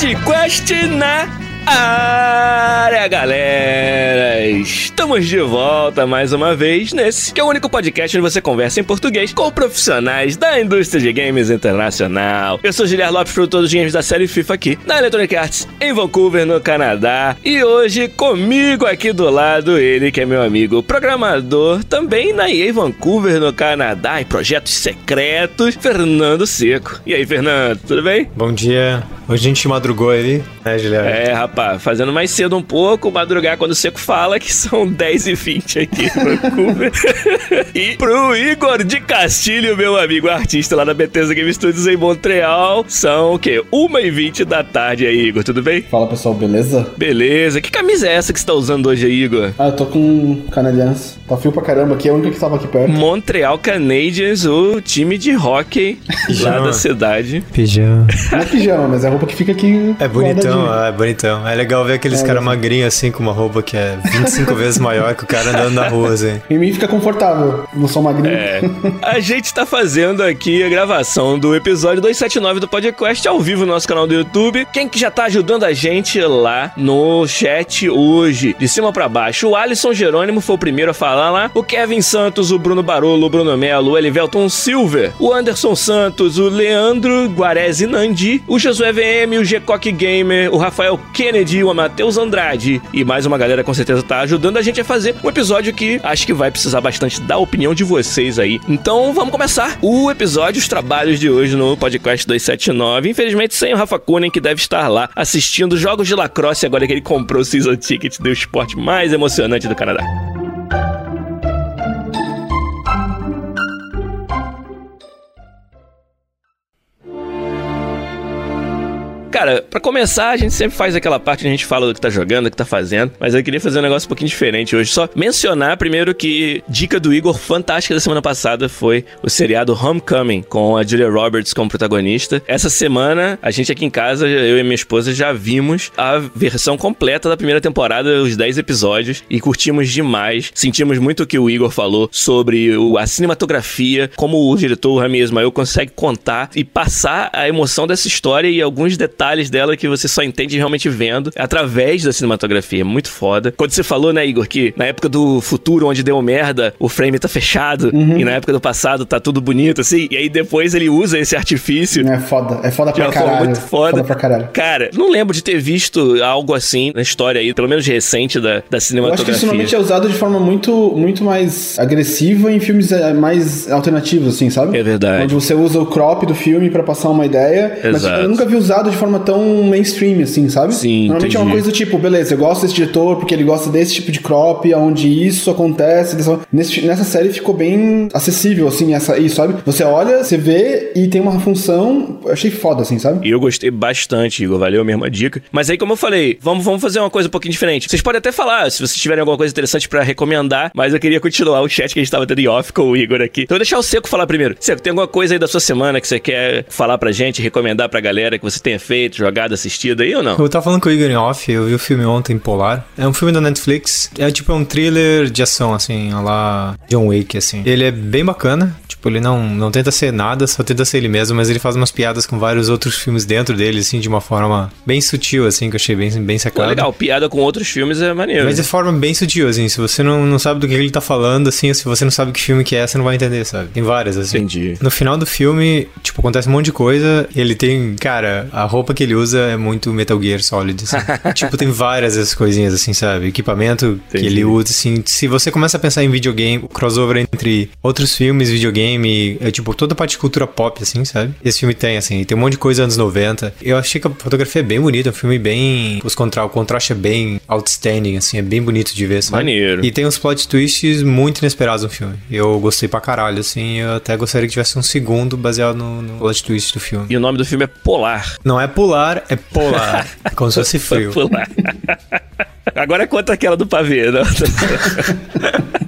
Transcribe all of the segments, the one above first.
Podcast na área, galera! Estamos de volta mais uma vez nesse que é o único podcast onde você conversa em português com profissionais da indústria de games internacional. Eu sou Guilherme Lopes, produtor dos games da série FIFA aqui na Electronic Arts em Vancouver, no Canadá. E hoje comigo aqui do lado ele que é meu amigo programador, também na EA Vancouver, no Canadá, em projetos secretos, Fernando Seco. E aí, Fernando, tudo bem? Bom dia. Hoje a gente madrugou ali, né, Guilherme? É, rapaz, fazendo mais cedo um pouco, madrugar quando o Seco fala, que são 10 e 20 aqui em Vancouver. e pro Igor de Castilho, meu amigo artista lá da Bethesda Game Studios em Montreal, são o quê? 1 e 20 da tarde aí, Igor, tudo bem? Fala pessoal, beleza? Beleza. Que camisa é essa que você tá usando hoje aí, Igor? Ah, eu tô com canadiense. Tá frio pra caramba aqui, é a única que tava aqui perto. Montreal Canadiens, o time de hockey lá da cidade. Pijama. Não é pijama, mas é a roupa que fica aqui. É bonitão, é bonitão. É legal ver aqueles É, caras magrinhos assim, com uma roupa que é 25 vezes maior que o cara andando na rua, assim. Em mim fica confortável. Não sou magrinho. É. A gente tá fazendo aqui a gravação do episódio 279 do podcast ao vivo no nosso canal do YouTube. Quem que já tá ajudando a gente lá no chat hoje, de cima pra baixo? O Alisson Jerônimo foi o primeiro a falar lá. O Kevin Santos, o Bruno Barolo, o Bruno Melo, o Elivelton Silver, o Anderson Santos, o Leandro Guarese Nandi, o Josué VM, o Gcock Gamer, o Rafael Kennedy, o Matheus Andrade e mais uma galera com certeza tá ajudando a gente a fazer um episódio que acho que vai precisar bastante da opinião de vocês aí. Então vamos começar o episódio, os trabalhos de hoje no podcast 279. Infelizmente sem o Rafa Kunen, que deve estar lá assistindo jogos de lacrosse agora que ele comprou o Season Ticket do esporte mais emocionante do Canadá. Cara, pra começar, a gente sempre faz aquela parte a gente fala do que tá jogando, do que tá fazendo, mas eu queria fazer um negócio um pouquinho diferente hoje. Só mencionar primeiro que dica do Igor fantástica da semana passada foi o seriado Homecoming, com a Julia Roberts como protagonista. Essa semana, a gente aqui em casa, eu e minha esposa, já vimos a versão completa da primeira temporada, os 10 episódios, e curtimos demais. Sentimos muito o que o Igor falou sobre a cinematografia, como o diretor Rami Ismael consegue contar e passar a emoção dessa história e alguns detalhes dela que você só entende realmente vendo através da cinematografia. Muito foda. Quando você falou, né, Igor, que na época do futuro, onde deu merda, o frame tá fechado, e na época do passado tá tudo bonito, assim, e aí depois ele usa esse artifício. É foda. É foda pra uma caralho. muito foda. pra caralho. Cara, não lembro de ter visto algo assim na história aí, pelo menos recente da, da Eu acho que cinematografia. isso normalmente é usado de forma muito, muito mais agressiva em filmes eh, mais alternativos, assim, sabe? É verdade. Onde você usa o crop do filme pra passar uma ideia. Mas Exato. eu nunca vi usado de forma tão mainstream, assim, sabe? Sim, Normalmente é uma entendi. coisa do tipo, beleza, eu gosto desse diretor porque ele gosta desse tipo de crop, onde isso acontece. Nesse- nessa série ficou bem acessível, assim, essa, isso, sabe? Você olha, você vê e tem uma função. Eu achei foda, assim, sabe? E eu gostei bastante, Igor. Valeu a mesma dica. Mas aí, como eu falei, vamos, vamos fazer uma coisa um pouquinho diferente. Vocês podem até falar se vocês tiverem alguma coisa interessante pra recomendar, mas eu queria continuar o chat que a gente tava tendo em off com o Igor aqui. Então, eu vou deixar o Seco falar primeiro. Seco, tem alguma coisa aí da sua semana que você quer falar pra gente, recomendar pra galera que você tenha feito, jogado, assistido aí ou não? Eu tava falando com o Igor em off, eu vi o filme ontem, Polar. É um filme da Netflix. É tipo um thriller de ação, assim, a lá John Wick, assim. Ele é bem bacana. Tipo, ele não, não tenta ser nada, só tenta ser ele mesmo, mas ele faz umas piadas com vários outros filmes dentro dele, assim, de uma forma bem sutil, assim, que eu achei bem, bem Pô, sacada. legal, piada com outros filmes é maneiro. Mas de forma bem sutil, assim, se você não, não sabe do que ele tá falando, assim, se você não sabe que filme que é, você não vai entender, sabe? Tem várias, assim. Entendi. No final do filme, tipo, acontece um monte de coisa. Ele tem, cara, a roupa que ele usa é muito Metal Gear Solid, assim. tipo, tem várias essas coisinhas, assim, sabe? Equipamento que Entendi. ele usa, assim. Se você começa a pensar em videogame, o crossover entre outros filmes, videogame videogame, é tipo toda a parte de cultura pop, assim, sabe? Esse filme tem, assim, tem um monte de coisa anos 90. Eu achei que a fotografia é bem bonita, é um filme bem. Os contra... O contraste é bem outstanding, assim, é bem bonito de ver, sabe? Maneiro. E tem uns plot twists muito inesperados no filme. Eu gostei pra caralho, assim, eu até gostaria que tivesse um segundo baseado no, no plot twist do filme. E o nome do filme é Polar. Não é pular, é polar. É como se fosse frio. Polar. Agora conta aquela do pavê, não?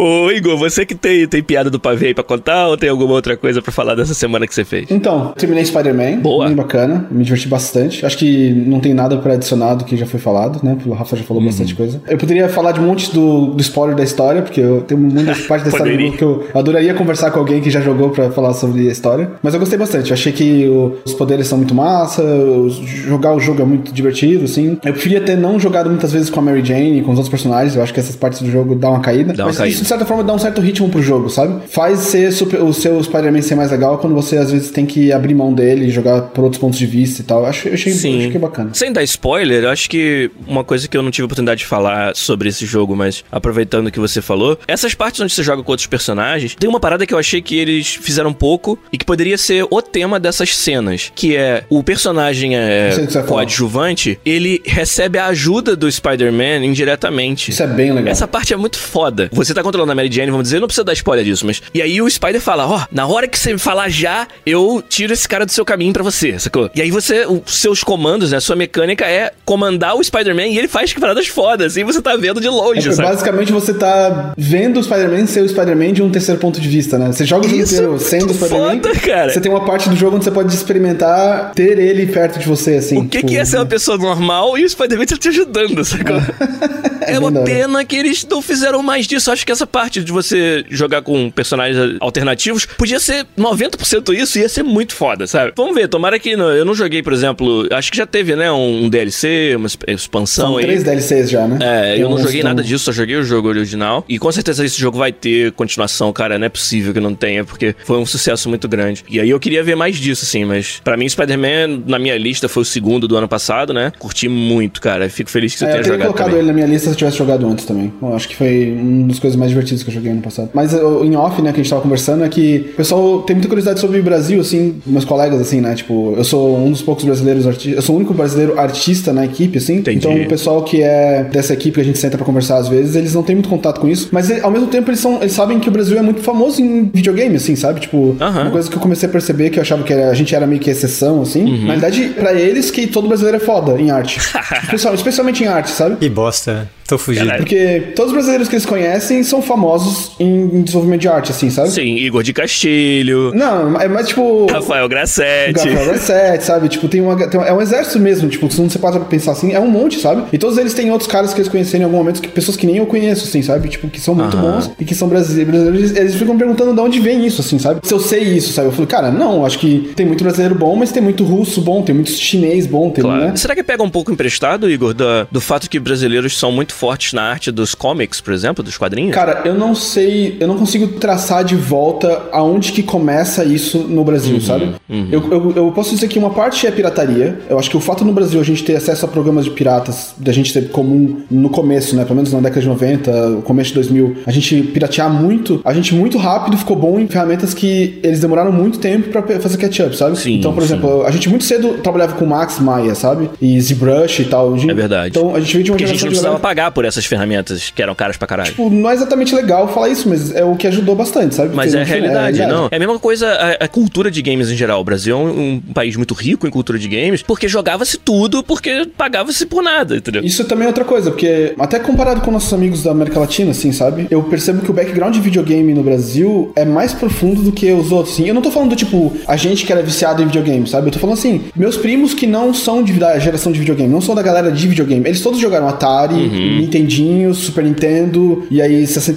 Ô, Igor, você que tem, tem piada do pavê aí pra contar ou tem alguma outra coisa pra falar dessa semana que você fez? Então, terminei Spider-Man. Boa. Bem bacana. Me diverti bastante. Acho que não tem nada pra adicionar do que já foi falado, né? O Rafa já falou Uhum. bastante coisa. Eu poderia falar de um monte do, do spoiler da história, porque eu tenho muita parte da história que eu adoraria conversar com alguém que já jogou pra falar sobre a história. Mas eu gostei bastante. Eu achei que o- os poderes são muito massa, os- jogar o jogo é muito divertido, assim. Eu preferia ter não jogado muitas vezes com a Mary Jane e com os outros personagens. Eu acho que essas partes do jogo dão uma caída. Dá uma caída. isso, de certa forma, dá um certo ritmo pro jogo, sabe? Faz ser super- o seu Spider-Man ser mais legal quando você, às vezes, tem que abrir mão dele e jogar por outros pontos de vista e tal. Eu Acho, eu achei, Sim. que é bacana. Sem dar spoiler, eu acho que uma coisa que eu não tive oportunidade de falar sobre esse jogo, mas aproveitando o que você falou, essas partes onde você joga com outros personagens, tem uma parada que eu achei que eles fizeram pouco e que poderia ser o tema dessas cenas, que é o personagem é, coadjuvante, ele recebe a ajuda do Spider-Man indiretamente. Isso é bem legal. Essa parte é muito foda. Você tá controlando a Mary Jane, vamos dizer, não precisa dar spoiler disso, mas. E aí o Spider fala: Ó, na hora que você me falar já, eu tiro esse cara do seu caminho pra você, sacou? E aí você, os seus comandos, né? Sua mecânica é comandar o Spider-Man e ele faz paradas fodas, e você tá vendo de longe, É, sabe? basicamente, você tá vendo o Spider-Man ser o Spider-Man de um terceiro ponto de vista, né? Você joga o jogo Isso inteiro é sendo o Spider-Man. cara. Você tem uma parte do jogo onde você pode experimentar ter ele perto de você, assim. O que, tipo, que é ser uma pessoa normal e o Spider-Man tá te ajudando, sacou? É, bem uma hora. pena que eles não fizeram mais disso. Acho que essa parte de você jogar com personagens alternativos podia ser 90% isso e ia ser muito foda, sabe? Vamos ver, tomara que. não- eu não joguei, por exemplo. Acho que já teve, né? Um DLC, uma exp- expansão São aí. três DLCs já, né? É, Tem eu não joguei nada disso, só joguei o jogo original. E com certeza esse jogo vai ter continuação, cara. Não é possível que não tenha, porque foi um sucesso muito grande. E aí eu queria ver mais disso, assim, mas pra mim, Spider-Man, na minha lista, foi o segundo do ano passado, né? Curti muito, cara. Fico feliz que você É, eu tenha teria jogado colocado também. ele na minha lista se eu tivesse jogado antes também. Eu acho que foi uma das coisas mais divertidas que eu joguei ano passado. Mas eu- em off, né, que a gente tava conversando, é que o pessoal tem muita curiosidade sobre o Brasil, assim, meus colegas, assim, né? Tipo, eu sou um dos poucos brasileiros artistas. Eu sou o único brasileiro artista na equipe, assim. Entendi. Então o pessoal que é dessa equipe que a gente senta pra conversar às vezes, eles não têm muito contato com isso. Mas ao mesmo tempo eles, são, eles sabem que o Brasil é muito famoso em videogame, assim, sabe? Tipo, Aham. uma coisa que eu comecei a perceber que eu achava que era- a gente era meio que exceção, assim. Uhum. Na verdade, pra eles, que todo brasileiro é foda em arte. Especial- especialmente em arte, sabe? Que bosta. Tô fugindo. Caralho. Porque todos os brasileiros que eles conhecem são famosos em desenvolvimento de arte, assim, sabe? Sim, Igor de Castilho, Não, é mais tipo. Rafael Grassetti. Gabriel Reset, sabe? Tipo, tem uma, tem uma- É um exército mesmo, tipo, se não você para pra pensar assim, é um monte, sabe? E todos eles têm outros caras que eles conheceram em algum momento, que, pessoas que nem eu conheço, assim, sabe? Tipo, que são muito bons e que são brasileiros. Eles, eles ficam perguntando de onde vem isso, assim, sabe? Se eu sei isso, sabe? Eu falei, cara, não, acho que tem muito brasileiro bom, mas tem muito russo bom, tem muito chinês bom, tem, Claro. né? Será que pega um pouco emprestado, Igor, da- do fato que brasileiros são muito fortes na arte dos comics, por exemplo, dos quadrinhos? Cara, eu não sei, eu não consigo traçar de volta aonde que começa isso no Brasil, Uhum, sabe? Eu, eu, eu posso dizer que uma parte é pirataria. Eu acho que o fato no Brasil a gente ter acesso a programas de piratas, da gente ser comum no começo, né? Pelo menos na década de 90, começo de 2000, a gente piratear muito, a gente muito rápido ficou bom em ferramentas que eles demoraram muito tempo pra pe- fazer catch-up, sabe? Sim, então, por sim. exemplo, a gente muito cedo trabalhava com Max Maia, sabe? E ZBrush e tal. Gente- É verdade. Então a gente veio de uma Porque a gente não precisava galera- pagar por essas ferramentas que eram caras pra caralho. Tipo, não é exatamente legal falar isso, mas é o que ajudou bastante, sabe? Mas é a realidade, não. É a mesma coisa a, a cultura de games em geral. O Brasil é um, um país muito rico em cultura de games, porque jogava-se tudo, porque pagava-se por nada, entendeu? Isso também é outra coisa, porque até comparado com nossos amigos da América Latina, assim, sabe? Eu percebo que o background de videogame no Brasil é mais profundo do que os outros, assim. Eu não tô falando do tipo, a gente que era viciado em videogame, sabe? Eu tô falando assim, meus primos que não são de, da geração de videogame, não são da galera de videogame, eles todos jogaram Atari, Nintendinho, Super Nintendo, e aí 64,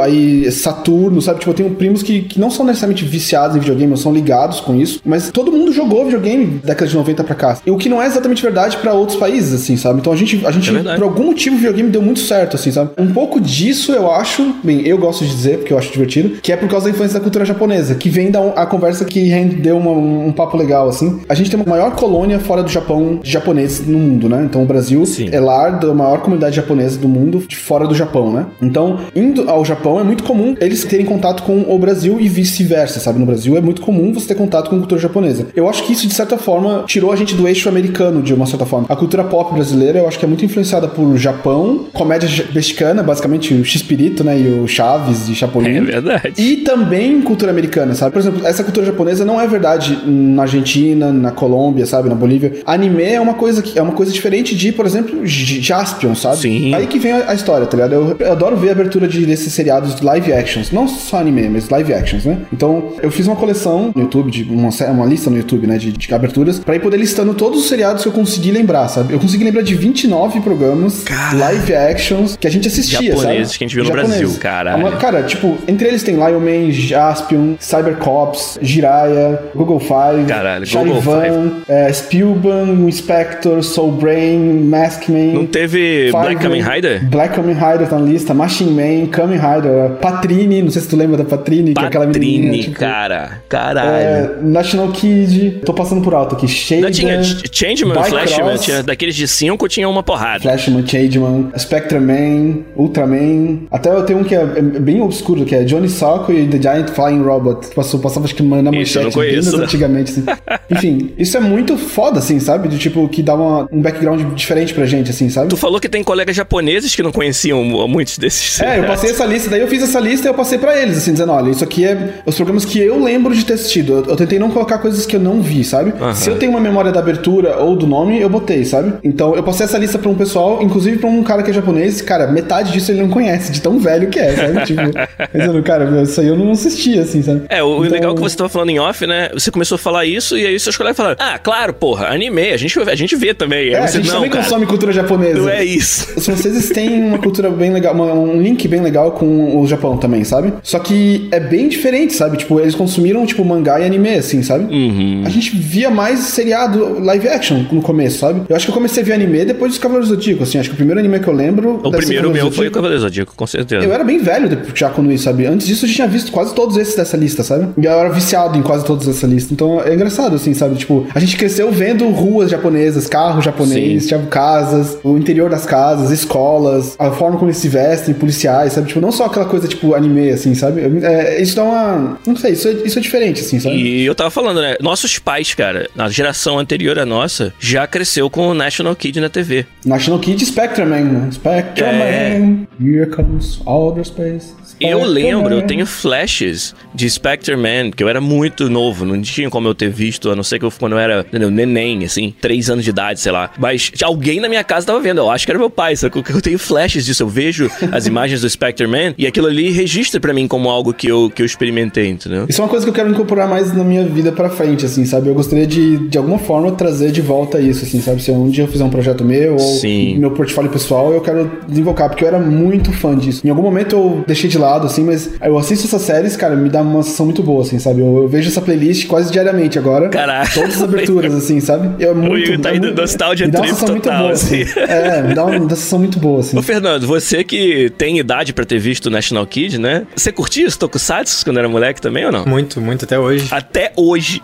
aí Saturno, sabe? Tipo, eu tenho primos que, que não são necessariamente viciados em videogame, ou são ligados com isso, mas todo mundo jogou videogame da década de 90 pra cá. E o que não é exatamente verdade pra outros países, assim, sabe? Então a gente, a gente É por algum motivo, o videogame deu muito certo, assim, sabe? Um pouco disso eu acho, bem, eu gosto de dizer, porque eu acho divertido, que é por causa da influência da cultura japonesa, que vem da a conversa que rendeu uma- um, papo legal, assim. A gente tem uma maior colônia fora do Japão de japoneses no mundo, né? Então o Brasil Sim. é lar da maior comunidade comunidade japonesa do mundo de fora do Japão, né? Então, indo ao Japão é muito comum eles terem contato com o Brasil e vice-versa, sabe? No Brasil é muito comum você ter contato com a cultura japonesa. Eu acho que isso, de certa forma, tirou a gente do eixo americano, de uma certa forma. A cultura pop brasileira, eu acho que é muito influenciada por Japão, comédia mexicana, basicamente o X-Pirito, né? E o Chaves e Chapolin. É verdade. E também cultura americana, sabe? Por exemplo, essa cultura japonesa não é verdade na Argentina, na Colômbia, sabe? Na Bolívia. Anime é uma coisa que é uma coisa diferente de, por exemplo, Jaspion, sabe? Sim. Aí que vem a, a história, tá ligado? Eu, eu adoro ver a abertura de, desses seriados de live actions. Não só anime, mas live actions, né? Então, eu fiz uma coleção no YouTube, de uma, uma lista no YouTube, né? De, de aberturas, pra ir poder listando todos os seriados que eu consegui lembrar, sabe? Eu consegui lembrar de 29 programas, live actions, que a gente assistia, Japoneses sabe? que a gente viu no Japoneses. Brasil, caralho. É uma- Cara, tipo, entre eles tem Lion Man, Jaspion, Cybercops, Jiraiya, Google Five, Caralho, Google Charivan, é, Spielberg, Inspector, Soul Brain, Maskman. Não teve Black Fiverr, Kamen Rider? Black Kamen Rider tá na lista, Machine Man, Kamen Rider, Patrini, não sei se tu lembra da Patrini, que é aquela Patrini, menininha, tipo, cara. Caralho. é, National Kid, tô passando por alto aqui, Shader, Não tinha Ch- Changeman, Flashman, tinha daqueles de 5 tinha uma porrada. Flashman, Changeman, Spectreman, Ultraman. Até eu tenho um que é, é bem obscuro, que é Johnny Socko e The Giant Flying Robot. Passou, passava acho que na Isso, manchete conheço, das não. antigamente, assim. Enfim, isso é muito foda, assim, sabe? De tipo, que dá uma- um background diferente pra gente, assim, sabe? Tu falou que tem colegas japoneses que não conheciam mu- muitos desses. É, eu passei essa lista, daí eu fiz essa lista e eu passei pra eles, assim, dizendo, olha, isso aqui é os programas que eu lembro de ter assistido. Eu, eu tentei não colocar coisas que eu não vi, sabe? Aham. Se eu tenho uma memória da abertura ou do nome, eu botei, sabe? Então eu passei essa lista pra um pessoal, inclusive pra um cara que é japonês, cara, metade disso ele não conhece, de tão velho que é, sabe? tipo, dizendo, cara, meu, isso aí eu não assistia, assim, sabe? É, o Então- legal é que você tava falando em off, né? Você começou a falar isso e aí seus colegas falaram: Ah, claro, porra, anime, a gente, a gente vê também. É, Aí a você, gente não, também cara, consome cultura japonesa. não é isso. Os franceses têm uma cultura bem legal, uma- um link bem legal com o Japão também, sabe? Só que é bem diferente, sabe? Tipo, eles consumiram, tipo, mangá e anime, assim, sabe? Uhum. A gente via mais seriado live action no começo, sabe? Eu acho que eu comecei a ver anime depois dos Cavaleiros do Zodíaco, assim. Acho que o primeiro anime que eu lembro... O primeiro Cavaleiros meu do foi o Zodíaco. Cavaleiro Zodíaco, com certeza. Eu era bem velho já quando isso, sabe? Antes disso eu já tinha visto quase todos esses dessa lista, sabe? E eu era viciado em quase todos dessa lista. Então é engraçado, assim, sabe? Tipo, a gente cresceu vendo ruas japonesas, carros japoneses, Sim. tinha casas, o interior das casas, escolas, a forma como eles se vestem, policiais, sabe? Tipo, não só aquela coisa, tipo, anime, assim, sabe? É, isso dá uma... Não sei, isso é, isso é diferente, assim, sabe? E eu tava falando, né? Nossos pais, cara, a geração anterior à nossa, já cresceu com o National Kid na TV. National Kid Spectreman, né? Spectreman, É. here comes outer space. Eu Spectreman. lembro, eu tenho flashes de Spectre Man, que eu era muito novo, não tinha como eu ter visto, a não ser que eu quando eu era, entendeu, neném, assim, três anos de idade, sei lá. Mas alguém na minha casa tava vendo, eu acho que era meu pai, só que eu tenho flashes disso, eu vejo as imagens do Spectre Man e aquilo ali registra pra mim como algo que eu, que eu experimentei, entendeu? Isso é uma coisa que eu quero incorporar mais na minha vida pra frente, assim, sabe? Eu gostaria de, de alguma forma, trazer de volta isso, assim, sabe? Se um dia eu fizer um projeto meu ou Sim. meu portfólio pessoal, eu quero desenvolver, porque eu era muito fã disso. Em algum momento eu deixei de lado, assim, mas eu assisto essas séries, cara, me dá uma sensação muito boa, assim, sabe? Eu, eu vejo essa playlist quase diariamente agora. Caraca. Todas as aberturas, assim, sabe? Eu, é muito, Igor tá é indo muito- nostalgia me dá uma sensação muito boa, assim. assim. É, me dá uma, uma sensação muito boa, assim. Ô, Fernando, você que tem idade pra ter visto o National Kid, né? Você curtia os tokusatsu quando era moleque também ou não? Muito, muito até hoje. Até hoje.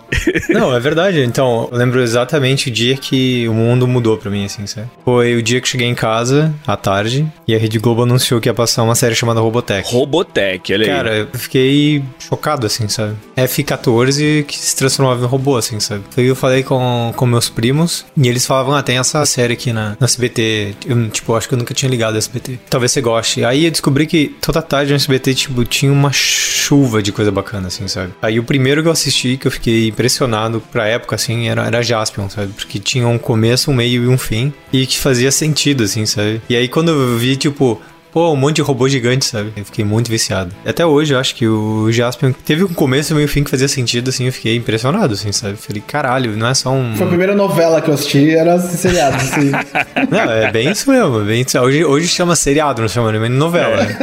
Não, é verdade. Então, eu lembro exatamente o dia que o mundo mudou pra mim, assim, sabe? Foi o dia que cheguei em casa, à tarde, e a Rede Globo anunciou que ia passar uma série chamada Robotech. Robotech, olha aí. Cara, eu fiquei chocado, assim, sabe? F-14 que se transformava em robô, assim, sabe? Aí eu falei com, com meus primos e eles falavam, ah, tem essa série aqui na, na SBT. Eu, tipo, acho que eu nunca tinha ligado a SBT. Talvez você goste. Aí eu descobri que toda tarde no SBT, tipo, tinha uma chuva de coisa bacana, assim, sabe? Aí o primeiro que eu assisti, que eu fiquei impressionado pra época, assim, era, era Jaspion, sabe? Porque tinha um começo, um meio e um fim. E que fazia sentido, assim, sabe? E aí quando eu vi, tipo, Pô, um monte de robô gigante, sabe? Eu fiquei muito viciado. Até hoje, eu acho que o Jaspion teve um começo e meio fim que fazia sentido, assim, eu fiquei impressionado, assim, sabe? Falei, caralho, não é só um... Foi a primeira novela que eu assisti, era esse seriado, assim. Não, é bem isso mesmo, é bem isso. Hoje, hoje chama seriado, não chama nem novela, né?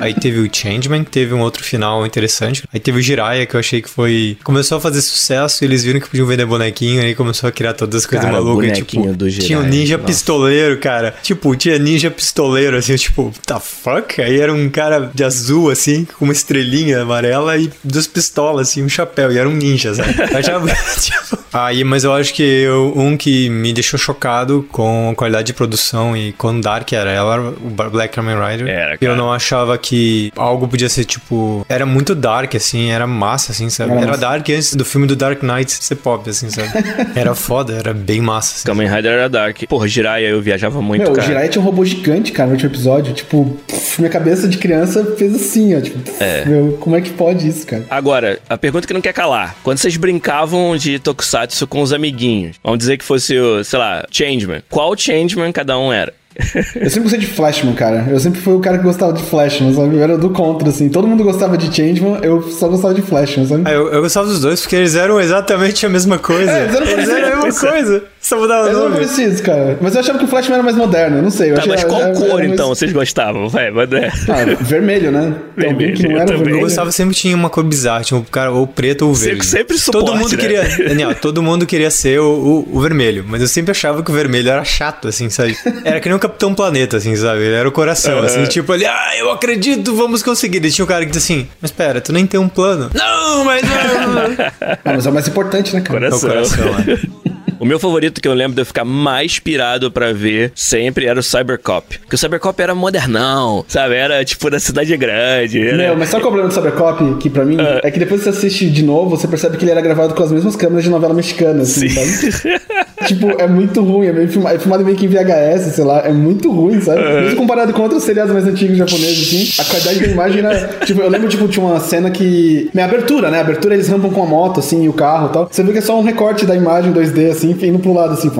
Aí teve o Changeman, que teve um outro final interessante. Aí teve o Jiraiya, que eu achei que foi... Começou a fazer sucesso e eles viram que podiam vender bonequinho, aí começou a criar todas as coisas Cara, o malucas. bonequinho Tipo, do tinha o Jiraiya, ninja nossa. pistoleiro, cara. Tipo, tinha ninja pistoleiro, assim, tipo, the fuck? Aí era um cara de azul, assim, com uma estrelinha amarela e duas pistolas, assim, um chapéu. E era um ninja, sabe? Eu achava, tipo, Aí, mas eu acho que eu- um que me deixou chocado com a qualidade de produção e quão dark era ela, era o Black Kamen Rider. Era, E cara. eu não achava que algo podia ser, tipo... Era muito dark, assim, era massa, assim, sabe? Era Era, dark antes do filme do Dark Knight ser pop, assim, sabe? era foda, era bem massa, assim. Kamen Rider era Dark. Porra, Jiraiya eu viajava muito, Meu, o cara. Jiraiya tinha um robô gigante, cara, no último episódio. Tipo, pff, minha cabeça de criança fez assim, ó. Tipo, pff, meu, como é que pode isso, cara? Agora, a pergunta que não quer calar. Quando vocês brincavam de Tokusatsu com os amiguinhos, vamos dizer que fosse o, sei lá, Changeman. Qual Changeman cada um era? Eu sempre gostei de Flashman, cara. Eu sempre fui o cara que gostava de Flashman, sabe? Eu era do contra, assim. Todo mundo gostava de Changeman, eu só gostava de Flashman, sabe? Ah, eu, eu gostava dos dois porque eles eram exatamente a mesma coisa. É, eles eram eram a mesma coisa. Só mudava o Eles eram nome. parecidos, cara. Mas eu achava que o Flashman era mais moderno, eu não sei. Eu Tá, achei, mas qual era- cor era mais- então vocês gostavam? Vai, manda. Ah, vermelho, né? Vermelho, não eu era também. Eu vermelho. gostava sempre tinha uma cor bizarra, tinha um cara ou preto ou Sempre- verde. sempre suporte, Todo mundo né? queria, Daniel, todo mundo queria ser o, o, o vermelho, mas eu sempre achava que o vermelho era chato, assim, sabe? Era que nem o Capitão Planeta, assim, sabe? Ele era o coração, assim, tipo ali, ah, eu acredito, vamos conseguir. E tinha um cara que dizia assim, mas pera, tu nem tem um plano. Não, mas não. Ah, mas é o mais importante, né, cara? É o Coração. coração, é. O meu favorito que eu lembro de eu ficar mais pirado pra ver sempre era o Cybercop. Porque o Cybercop era modernão, sabe? Era tipo da cidade grande. Era... Meu, mas sabe qual é o problema do Cybercop, que pra mim, é que depois que você assiste de novo, você percebe que ele era gravado com as mesmas câmeras de novela mexicana, assim, Sim. sabe? tipo, é muito ruim, é, meio filma- é filmado meio que em VHS, sei lá, é muito ruim, sabe? Mesmo comparado com outros seriados mais antigos japoneses, assim, a qualidade da imagem era, tipo, eu lembro, tipo, tinha uma cena que, minha abertura, né, a abertura eles rampam com a moto, assim, e o carro e tal, você vê que é só um recorte da imagem 2D, assim, indo pro lado, assim,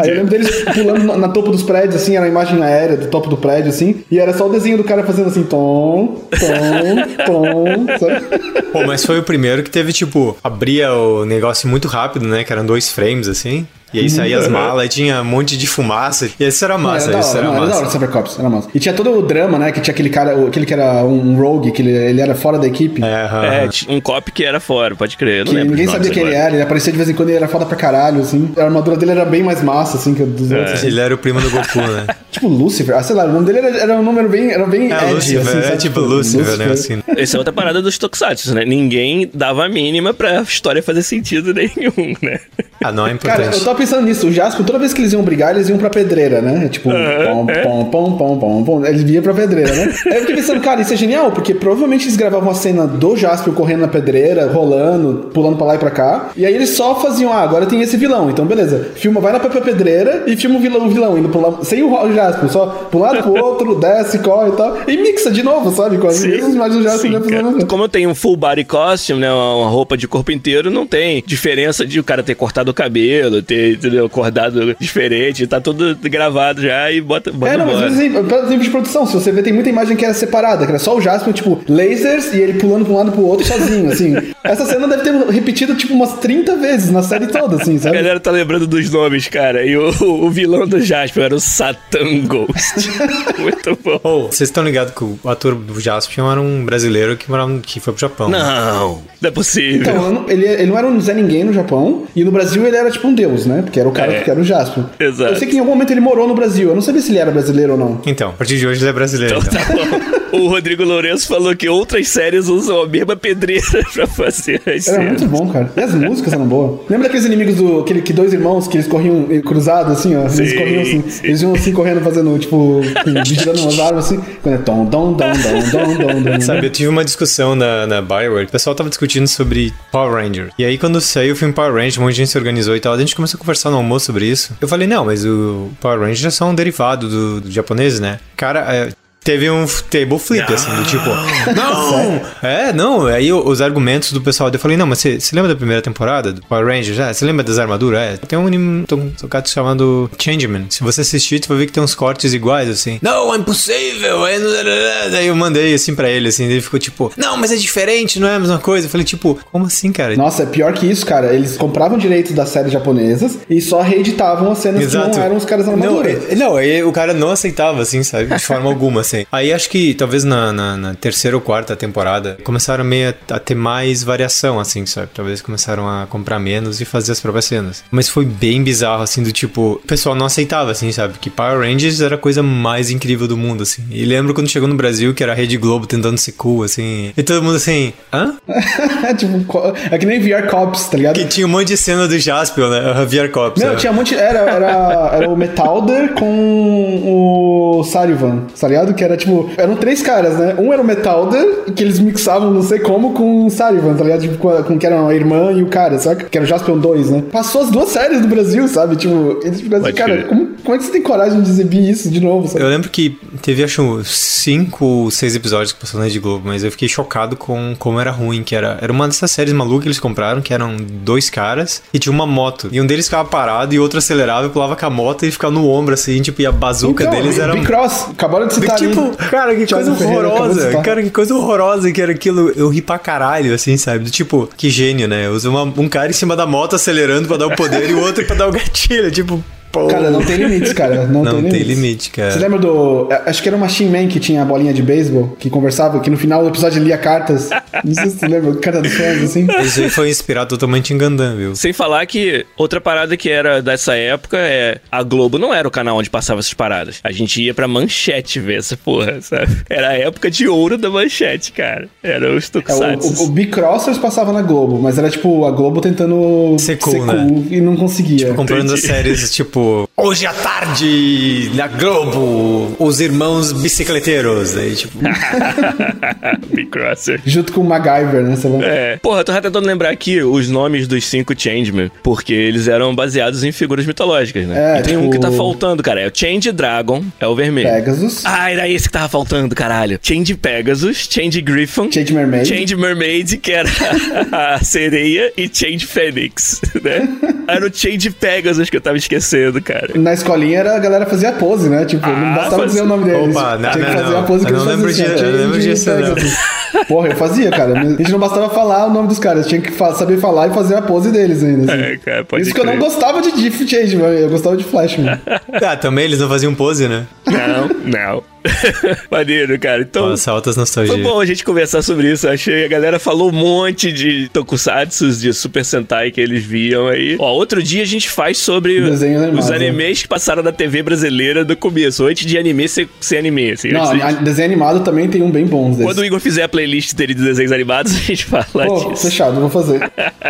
aí eu lembro deles pulando na, na topo dos prédios, assim, era a imagem aérea do topo do prédio, assim, e era só o desenho do cara fazendo assim, tom, tom, tom, sabe? Pô, mas foi o primeiro que teve, tipo, abria o negócio muito rápido, né? Que eram dois frames, assim. E aí saía as malas, e tinha um monte de fumaça. E isso era massa, era da isso hora, era não, era da massa. hora Cybercops, era massa. E tinha todo o drama, né? Que tinha aquele cara, aquele que era um rogue, que ele, ele era fora da equipe. É. É, tinha um cop que era fora, pode crer. Eu não Que lembro ninguém sabia quem ele era, ele aparecia de vez em quando e ele era foda pra caralho, assim. A armadura dele era bem mais massa, assim, que a dos outros. assim. Ele era o primo do Goku, né? Tipo Lucifer, ah, sei lá, o nome dele era, era um número bem, era bem É, edgy, Lucifer, assim, é sabe? tipo Lucifer, né? Assim. Essa é outra parada dos Tokusatsu, né? Ninguém dava a mínima pra história fazer sentido nenhum, né? Ah, não é Cara, importante. eu tava pensando nisso. O Jasper, toda vez que eles iam brigar, eles iam pra pedreira, né? Tipo, pom, pom, pom, pom, pom, pom. Eles vinham pra pedreira, né? Aí eu fiquei pensando, cara, isso é genial, porque provavelmente eles gravavam a cena do Jasper correndo na pedreira, rolando, pulando pra lá e pra cá. E aí eles só faziam, ah, agora tem esse vilão. Então, beleza. Filma, vai na pedreira e filma o vilão, o vilão indo pular, sem o Jasper, só pro lado pro outro, desce, corre e tal. E mixa de novo, sabe? Com as mesmas imagens do Jasper Sim, já cara. Como tem um full body costume, né? Uma roupa de corpo inteiro, não tem diferença de o cara ter cortado o cabelo, ter, entendeu, acordado diferente, tá tudo gravado já e bota, bota É, não, mas embora. por exemplo, pelo exemplo de produção, se você vê, tem muita imagem que era separada, que era só o Jasper, tipo, lasers e ele pulando pra um lado pro outro sozinho, assim. Essa cena deve ter repetido, tipo, umas 30 vezes na série toda, assim, A sabe? galera tá lembrando dos nomes, cara. E o, o vilão do Jasper era o Satan Ghost. Muito bom. Vocês estão ligados que o ator do Jaspion era um brasileiro que, morava, que foi pro Japão. né? Não, não é possível. Então, ele, ele não era um Zé Ninguém no Japão, e no Brasil ele era tipo um deus, né? Porque era o cara É. que era o Jasper. Exato. Eu sei que em algum momento ele morou no Brasil, eu não sabia se ele era brasileiro ou não. Então, a partir de hoje ele é brasileiro. Então Então. tá bom. O Rodrigo Lourenço falou que outras séries usam a mesma pedreira pra fazer as Era cenas. muito bom, cara. E as músicas eram boas. Lembra daqueles inimigos do. Aquele, que dois irmãos que eles corriam cruzados, assim, ó? Eles Sim, corriam assim. sim. Eles iam assim correndo, fazendo, tipo, vigilando umas armas assim. Quando é tom, dom, dom, dom, dom, dom, dom. Sabe, eu tive uma discussão na, na Bioware, o pessoal tava discutindo sobre Power Ranger. E aí, quando saiu o filme Power Ranger, um monte de gente se organizou e tal, a gente começou a conversar no almoço sobre isso. Eu falei, não, mas o Power Ranger é só um derivado do, do japonês, né? Cara, é, Teve um table flip, assim, do tipo, não! é, não, aí os argumentos do pessoal, eu falei, não, mas você lembra da primeira temporada do Power Rangers? É, você lembra das armaduras? É, tem um anime um tocado chamado Changeman. Se você assistir, tu vai ver que tem uns cortes iguais, assim. Não, é impossível! É... Daí eu mandei, assim, pra ele, assim, ele ficou tipo, não, mas é diferente, não é a mesma coisa. Eu falei, tipo, como assim, cara? Nossa, é pior que isso, cara. Eles compravam direitos das séries japonesas e só reeditavam as cenas que não eram os caras na Não, armadura. é- não, aí o cara não aceitava, assim, sabe? De forma alguma, assim. Assim. Aí acho que talvez na, na, na terceira ou quarta temporada começaram meio a, a, ter mais variação, assim, sabe? Talvez começaram a comprar menos e fazer as próprias cenas. Mas foi bem bizarro, assim, do tipo, o pessoal não aceitava, assim, sabe? Que Power Rangers era a coisa mais incrível do mundo, assim. E lembro quando chegou no Brasil que era a Rede Globo tentando ser cool, assim. E todo mundo assim, hã? tipo, é que nem VR Cops, tá ligado? Que tinha um monte de cena do Jaspion, né? VR Cops. Não, é. tinha um monte. Era, era, era o Metalder com o Sarivan, tá ligado? Que era tipo. Eram três caras, né? Um era o Metalder, que eles mixavam não sei como com o Sarivan, tá ligado? Tipo, com, com que era a irmã e o cara, sabe? Que era o Jaspion 2, né? Passou as duas séries do Brasil, sabe? Tipo, eles ficaram assim, cara, como, como é que você tem coragem de exibir isso de novo, sabe? Eu lembro que teve, acho, cinco, seis episódios que passou na Rede Globo, mas eu fiquei chocado com como era ruim, que era. Era uma dessas séries malucas que eles compraram, que eram dois caras e tinha uma moto. E um deles ficava parado e o outro acelerava e pulava com a moto e ficava no ombro, assim, tipo, e a bazuca então, deles era. Big Cross, acabaram de citar Tipo, cara, que coisa horrorosa. Cara, que coisa horrorosa que era aquilo. Eu ri pra caralho, assim, sabe? Tipo, que gênio, né? Usa uma- um cara em cima da moto acelerando pra dar o poder e o outro pra dar o gatilho. Tipo, pô. Cara, não tem limites, cara. Não, Não tem, tem limites. limite, cara. Você lembra do. Acho que era o Machine Man que tinha a bolinha de beisebol, que conversava, que no final do episódio lia cartas. Não sei se você lembra, carta dos fãs, assim. Isso aí foi inspirado totalmente em Gundam, viu? Sem falar que outra parada que era dessa época é. A Globo não era o canal onde passava essas paradas. A gente ia pra manchete ver essa porra, sabe? Era a época de ouro da manchete, cara. Era os É, o, Tokusatsu. o, o Big Crossers passava na Globo, mas era tipo a Globo tentando Ser cool, né? e não conseguia. Comprando as séries, tipo, hoje à tarde, na Globo, os irmãos bicicleteiros. Aí, tipo, Big Crosser. Junto com o MacGyver, né? É. Porra, eu tô tentando lembrar aqui os nomes dos cinco Changemen, porque eles eram baseados em figuras mitológicas, né? É, e tem um tipo- que tá faltando, cara. É o Change Dragon, é o vermelho. Pegasus, Ah, era esse que tava faltando, caralho. Change Pegasus, Change Griffon, Change Mermaid. Change Mermaid, que era a sereia, e Change Fênix, né? Era o Change Pegasus que eu tava esquecendo, cara. Na escolinha era, a galera fazia a pose, né? Tipo, não Ah, bastava faz- dizer o nome deles. Opa, não, Tinha que não, fazer não. a pose que Eu eles não lembro faziam. disso, assim, eu lembro disso, não. Porra, eu fazia, cara. A gente não bastava falar o nome dos caras, tinha que fa- saber falar e fazer a pose deles ainda. assim. É, cara, pode Isso que eu não crer. gostava de Diff Change, mano. Eu gostava de Flash, mano. ah, também eles não faziam pose, né? Não, não. Maneiro, cara. Então, Nossa, altas Foi nostalgia. bom a gente conversar sobre isso. Achei a galera falou um monte de tokusatsu, de Super Sentai que eles viam aí. Ó, outro dia a gente faz sobre Desenhos animados, os animes que passaram na TV brasileira do começo, antes de anime ser, ser anime. Assim, Não, antes desenho animado também tem um bem bom desses. Quando o Igor fizer a playlist dele de desenhos animados, a gente fala Pô, disso. fechado, vou fazer.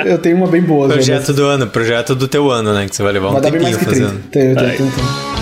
Eu tenho uma bem boa. já Projeto dessas. do ano, projeto do teu ano, né? Que você vai levar um Vai dar bem mais tempinho que 30. fazendo. Tenho, tenho, Vai. tenho,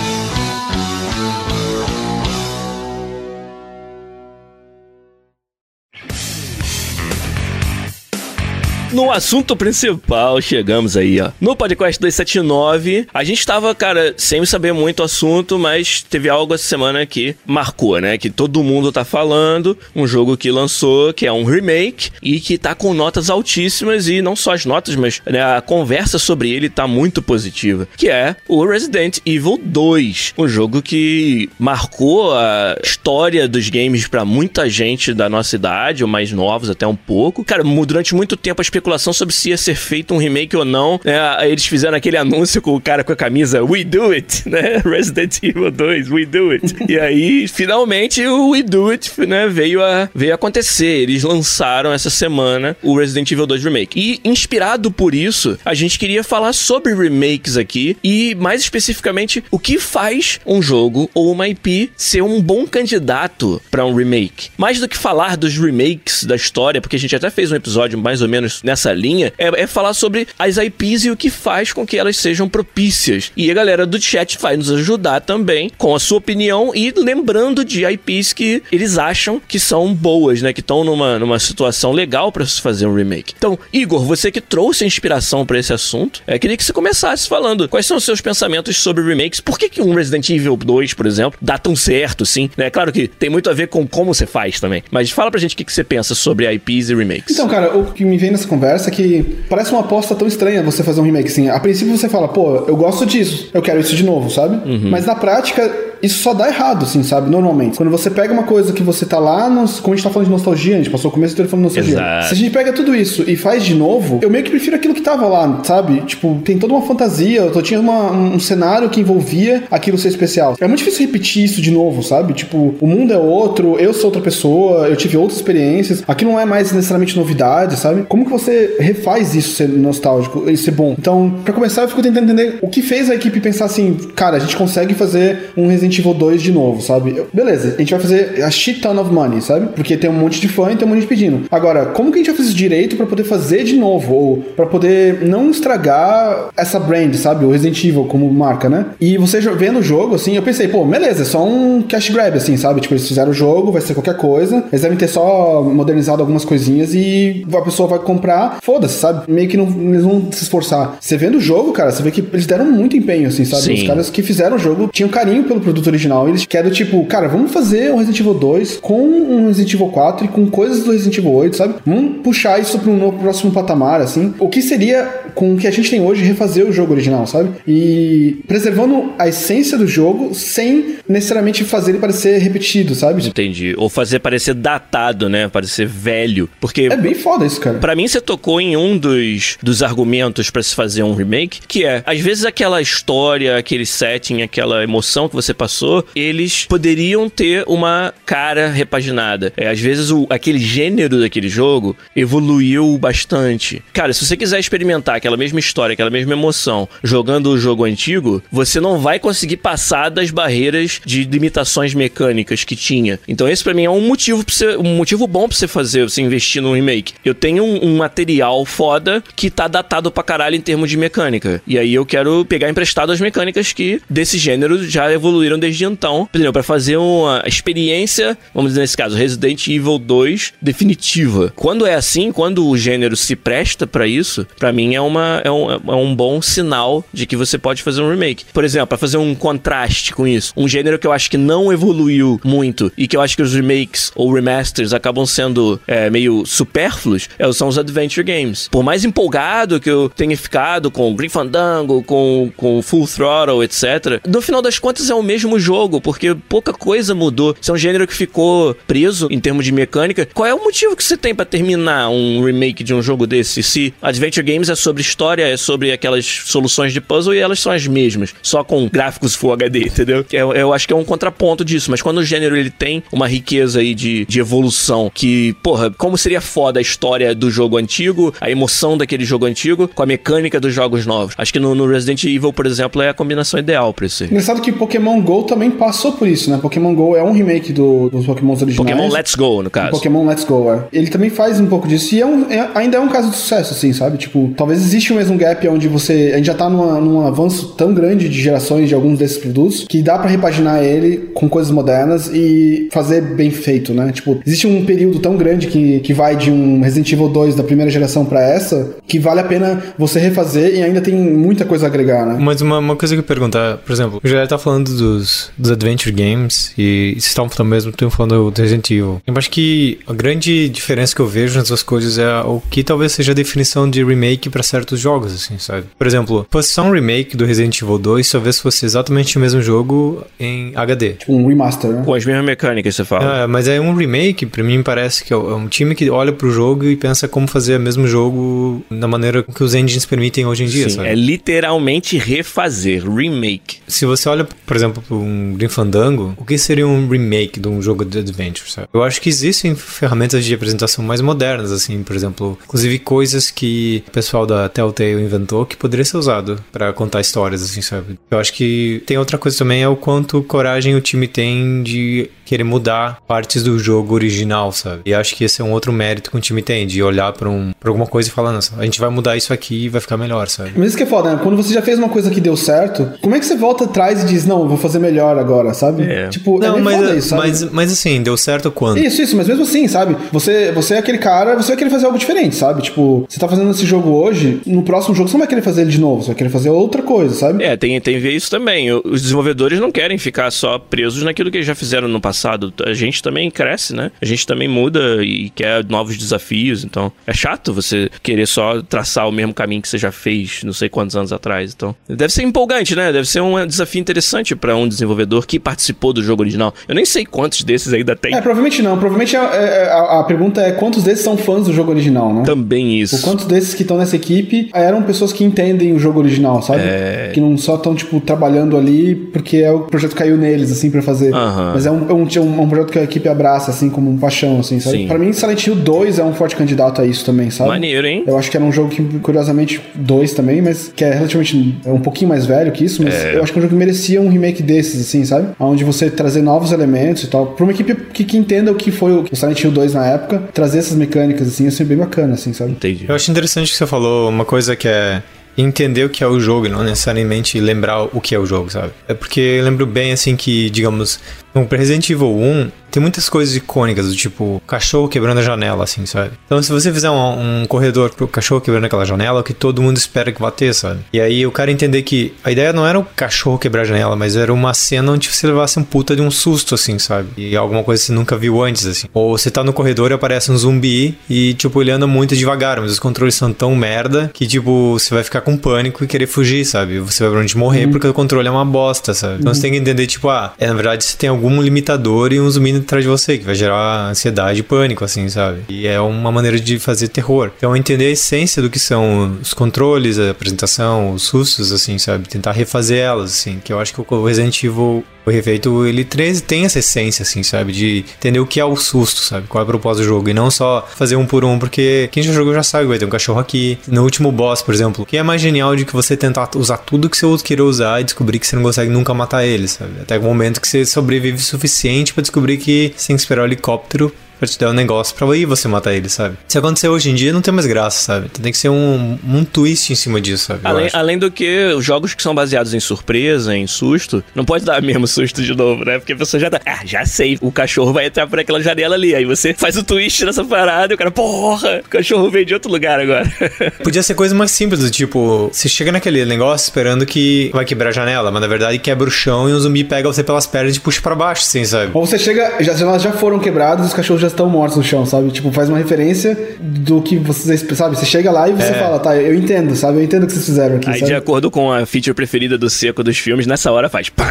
No assunto principal, chegamos aí, ó. No podcast 279, a gente tava, cara, sem saber muito o assunto, mas teve algo essa semana que marcou, né? Que todo mundo tá falando. Um jogo que lançou, que é um remake e que tá com notas altíssimas e não só as notas, mas né, a conversa sobre ele tá muito positiva. Que é o Resident Evil 2. Um jogo que marcou a história dos games pra muita gente da nossa idade, ou mais novos até um pouco. Cara, durante muito tempo a especulação sobre se ia ser feito um remake ou não. né, eles fizeram aquele anúncio com o cara com a camisa We Do It, né? Resident Evil 2, We Do It. e aí, finalmente, o We Do It né, veio, a, veio a acontecer. Eles lançaram essa semana o Resident Evil 2 Remake. E, inspirado por isso, a gente queria falar sobre remakes aqui e, mais especificamente, o que faz um jogo ou uma IP ser um bom candidato para um remake. Mais do que falar dos remakes da história, porque a gente até fez um episódio mais ou menos nessa linha, é, é falar sobre as IPs e o que faz com que elas sejam propícias. E a galera do chat vai nos ajudar também com a sua opinião e lembrando de IPs que eles acham que são boas, né? Que estão numa, numa situação legal para se fazer um remake. Então, Igor, você que trouxe a inspiração para esse assunto, é, queria que você começasse falando quais são os seus pensamentos sobre remakes. Por que, que um Resident Evil 2, por exemplo, dá tão certo, sim? É claro que tem muito a ver com como você faz também. Mas fala pra gente o que, que você pensa sobre IPs e remakes. Então, cara, o que me vem nessa conversa é que parece uma aposta tão estranha você fazer um remake assim. A princípio você fala, pô, eu gosto disso, eu quero isso de novo, sabe? Uhum. Mas na prática, isso só dá errado, assim, sabe? Normalmente. Quando você pega uma coisa que você tá lá, nos, como a gente tá falando de nostalgia, a gente passou o começo inteiro falando de nostalgia. Exato. Se a gente pega tudo isso e faz de novo, eu meio que prefiro aquilo que tava lá, sabe? Tipo, tem toda uma fantasia, eu tinha uma, um cenário que envolvia aquilo ser especial. É muito difícil repetir isso de novo, sabe? Tipo, o mundo é outro, eu sou outra pessoa, eu tive outras experiências, aquilo não é mais necessariamente novidade, sabe? Como que você refaz isso ser nostálgico e ser bom? Então, pra começar, eu fico tentando entender o que fez a equipe pensar assim, cara, a gente consegue fazer um Resident Evil 2 de novo, sabe? Eu- beleza, a gente vai fazer a shit ton of money, sabe? Porque tem um monte de fã e tem um monte de pedindo. Agora, como que a gente vai fazer isso direito pra poder fazer de novo? Ou pra poder não estragar essa brand, sabe? O Resident Evil como marca, né? E você vendo o jogo, assim, eu pensei, pô, beleza, é só um cash grab, assim, sabe? Tipo, eles fizeram o jogo, vai ser qualquer coisa. Eles devem ter só modernizado algumas coisinhas e a pessoa vai comprar, foda-se, sabe? Meio que não, eles vão se esforçar. Você vendo o jogo, cara, você vê que eles deram muito empenho, assim, sabe? Sim. Os caras que fizeram o jogo tinham carinho pelo produto original. Eles querem, tipo, cara, vamos fazer um Resident Evil 2 com um Resident Evil 4 e com coisas do Resident Evil 8, sabe? Vamos puxar isso para um novo próximo patamar, assim. O que seria, com o que a gente tem hoje, refazer o jogo original, sabe? E preservando a essência do jogo sem necessariamente fazer ele parecer repetido, sabe? Entendi. Ou fazer parecer datado, né? Parecer velho. Porque É bem foda isso, cara. Pra mim, você tocou em um dos, dos argumentos pra se fazer um remake, que é, às vezes aquela história, aquele setting, aquela emoção que você passou, eles poderiam ter uma cara repaginada. É, às vezes o, aquele gênero daquele jogo evoluiu bastante. Cara, se você quiser experimentar aquela mesma história, aquela mesma emoção, jogando o jogo antigo, você não vai conseguir passar das barreiras de limitações mecânicas que tinha. Então esse pra mim é um motivo pra você, um motivo bom pra você fazer, você investir num remake. Eu tenho um, um material foda que tá datado pra caralho em termos de mecânica. E aí eu quero pegar emprestado as mecânicas que desse gênero já evoluíram desde então. Pra fazer uma experiência, vamos dizer nesse caso, Resident Evil 2 definitiva. Quando é assim, quando o gênero se presta pra isso, pra mim é, uma, é, um, é um bom sinal de que você pode fazer um remake. Por exemplo, pra fazer um contraste com isso, um gênero que eu acho que não evoluiu muito e que eu acho que os remakes ou remasters acabam sendo é, meio supérfluos, é, são os adventure games. Por mais empolgado que eu tenha ficado com o Fandango, com, com Full Throttle, etc., no final das contas é o mesmo jogo, porque pouca coisa mudou. Se é um gênero que ficou preso em termos de mecânica, qual é o motivo que você tem pra terminar um remake de um jogo desse? Se adventure games é sobre história, é sobre aquelas soluções de puzzle e elas são as mesmas, só com gráficos Full HD, entendeu? Eu, eu acho que é um contraponto disso, mas quando o gênero ele tem uma riqueza aí de, de evolução que, porra, como seria foda a história do jogo antigo, a emoção daquele jogo antigo com a mecânica dos jogos novos. Acho que no, no Resident Evil, por exemplo, é a combinação ideal pra isso aí. Engraçado que Pokémon GO também passou por isso, né? Pokémon GO é um remake do, dos Pokémons originais. Pokémon Let's Go, no caso. Pokémon Let's Go, é. Ele também faz um pouco disso. E é um- é- ainda é um caso de sucesso, assim, sabe? Tipo, talvez existe o mesmo gap onde você. A gente já tá numa- num avanço tão grande de gerações de alguns desses produtos que dá pra repaginar ele com coisas modernas e fazer bem feito, né? Tipo, existe um período tão grande que, que vai de um Resident Evil 2 da primeira geração pra essa que vale a pena você refazer e ainda tem muita coisa a agregar, né? Mas uma, uma coisa que eu ia perguntar, por exemplo, o Jair tá falando dos, dos Adventure Games e vocês estavam ao mesmo tempo falando do Resident Evil. Eu acho que a grande diferença que eu vejo nas duas coisas é o que talvez seja a definição de remake pra certos jogos, assim, sabe? Por exemplo, fosse só um remake do Resident Evil 2, talvez fosse exatamente o mesmo jogo em HD. Tipo, um remaster, né? Com as mesmas mecânicas, você fala. É, mas é um remake, pra mim parece que é um time que olha pro jogo e pensa como fazer o mesmo jogo da maneira que os engines permitem hoje em dia, Sim, sabe? é literalmente refazer, remake. Se você olha, por exemplo, para um Grim Fandango, o que seria um remake de um jogo de adventure, sabe? Eu acho que existem ferramentas de apresentação mais modernas, assim, por exemplo, inclusive coisas que o pessoal da Telltale inventou que poderia ser usado para contar histórias, assim, sabe? Eu acho que tem outra coisa também é o quanto coragem o time tem de querer mudar partes do jogo original, sabe? E acho que esse é um outro mérito que o time tem, de olhar pra, um, pra alguma coisa e falar, nossa, a gente vai mudar isso aqui e vai ficar melhor, sabe? Mas isso que é foda, né? Quando você já fez uma coisa que deu certo, como é que você volta atrás e diz, não, eu vou fazer melhor agora, sabe? É. Tipo, é Não, bem mas, foda isso, sabe? mas, mas assim, deu certo quando? Isso, isso, mas mesmo assim, sabe? Você, você é aquele cara, você vai querer fazer algo diferente, sabe? Tipo, você tá fazendo esse jogo hoje, no próximo jogo você não vai querer fazer ele de novo, você vai querer fazer outra coisa, sabe? É, tem, tem ver isso também. Os desenvolvedores não querem ficar só presos naquilo que eles já fizeram no passado. A gente também cresce, né? A gente também muda e quer novos desafios. Então, é chato você querer só traçar o mesmo caminho que você já fez não sei quantos anos atrás. Então, deve ser empolgante, né? Deve ser um desafio interessante pra um desenvolvedor que participou do jogo original. Eu nem sei quantos desses ainda tem. É, provavelmente não. Provavelmente a, é, a, a pergunta é quantos desses são fãs do jogo original, né? Também isso. O quantos desses que estão nessa equipe eram pessoas que entendem o jogo original, sabe? É. Que não só estão, tipo, trabalhando ali porque é o projeto caiu neles, assim, pra fazer. Mas é um, é um, um, um projeto que a equipe abraça, assim, como um paixão, assim, sabe? Sim. Pra mim, Silent Hill 2 é um forte candidato a isso também, sabe? Maneiro, hein? Eu acho que era um jogo que, curiosamente, 2 também, mas que é relativamente é um pouquinho mais velho que isso, mas É. eu acho que é um jogo que merecia um remake desses, assim, sabe? Onde você trazer novos elementos e tal. Pra uma equipe que, que entenda o que foi o Silent Hill 2 na época, trazer essas mecânicas, assim, ia ser bem bacana, assim, sabe? Entendi. Eu acho interessante que você falou uma coisa que é entender o que é o jogo não necessariamente lembrar o que é o jogo, sabe? É porque eu lembro bem, assim, que, digamos, no Resident Evil 1 tem muitas coisas icônicas, do tipo cachorro quebrando a janela, assim, sabe? Então, se você fizer um, um corredor pro cachorro quebrando aquela janela, é o que todo mundo espera que vá ter, sabe? E aí o cara entender que a ideia não era o cachorro quebrar a janela, mas era uma cena onde você levasse um puta de um susto, assim, sabe? E alguma coisa que você nunca viu antes, assim. Ou você tá no corredor e aparece um zumbi e, tipo, ele anda muito devagar, mas os controles são tão merda que, tipo, você vai ficar com pânico e querer fugir, sabe? Você vai pra onde morrer porque o controle é uma bosta, sabe? Então você tem que entender, tipo, ah, é, na verdade você tem algum limitador e um zumbi atrás de você que vai gerar ansiedade e pânico, assim, sabe? E é uma maneira de fazer terror. Então entender a essência do que são os controles, a apresentação, os sustos, assim, sabe? Tentar refazer elas, assim, que eu acho que o Resident Evil o refeito, ele tem essa essência, assim, sabe? De entender o que é o susto, sabe? Qual é o propósito do jogo. E não só fazer um por um, porque quem já jogou já sabe, vai ter um cachorro aqui. No último boss, por exemplo, que é mais genial de que você tentar usar tudo que você queira usar e descobrir que você não consegue nunca matar ele, sabe? Até o momento que você sobrevive o suficiente pra descobrir que você tem que esperar o helicóptero pra te dar um negócio pra ir você matar ele, sabe? Se acontecer hoje em dia, não tem mais graça, sabe? Tem que ser um, um twist em cima disso, sabe? Além, além do que, os jogos que são baseados em surpresa, em susto, não pode dar mesmo susto de novo, né? Porque a pessoa já tá. Ah, já sei, o cachorro vai entrar por aquela janela ali. Aí você faz o twist nessa parada e o cara, porra, o cachorro veio de outro lugar agora. Podia ser coisa mais simples, do tipo, você chega naquele negócio esperando que vai quebrar a janela, mas na verdade quebra o chão e um zumbi pega você pelas pernas e puxa pra baixo, assim, sabe? Ou você chega, já, elas já foram quebradas e os cachorros já estão mortos no chão, sabe? Tipo, faz uma referência do que vocês, sabe? Você chega lá e você fala, tá, eu entendo, sabe? Eu entendo o que vocês fizeram aqui, Aí, sabe? de acordo com a feature preferida do seco dos filmes, nessa hora faz.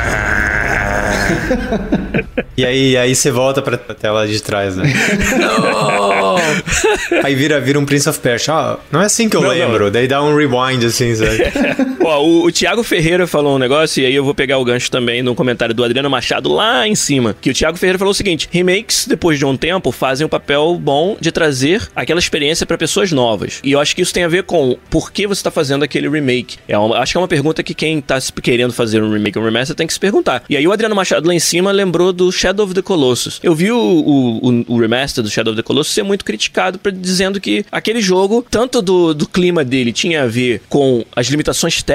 E aí, aí você volta pra, pra tela de trás, né? aí vira, vira um Prince of Persia. Ah, não é assim que eu Não, lembro. Daí dá um rewind, assim, sabe? Ó, o, o Thiago Ferreira falou um negócio, e aí eu vou pegar o gancho também no comentário do Adriano Machado lá em cima. Que o Thiago Ferreira falou o seguinte: remakes, depois de um tempo, fazem um papel bom de trazer aquela experiência pra pessoas novas. E eu acho que isso tem a ver com por que você tá fazendo aquele remake. É uma- acho que é uma pergunta que quem tá querendo fazer um remake ou um remaster tem que se perguntar. E aí o Adriano Machado lá em cima lembrou do Shadow of the Colossus. Eu vi o, o, o- o remaster do Shadow of the Colossus ser muito criticado pra, dizendo que aquele jogo, tanto do, do clima dele, tinha a ver com as limitações técnicas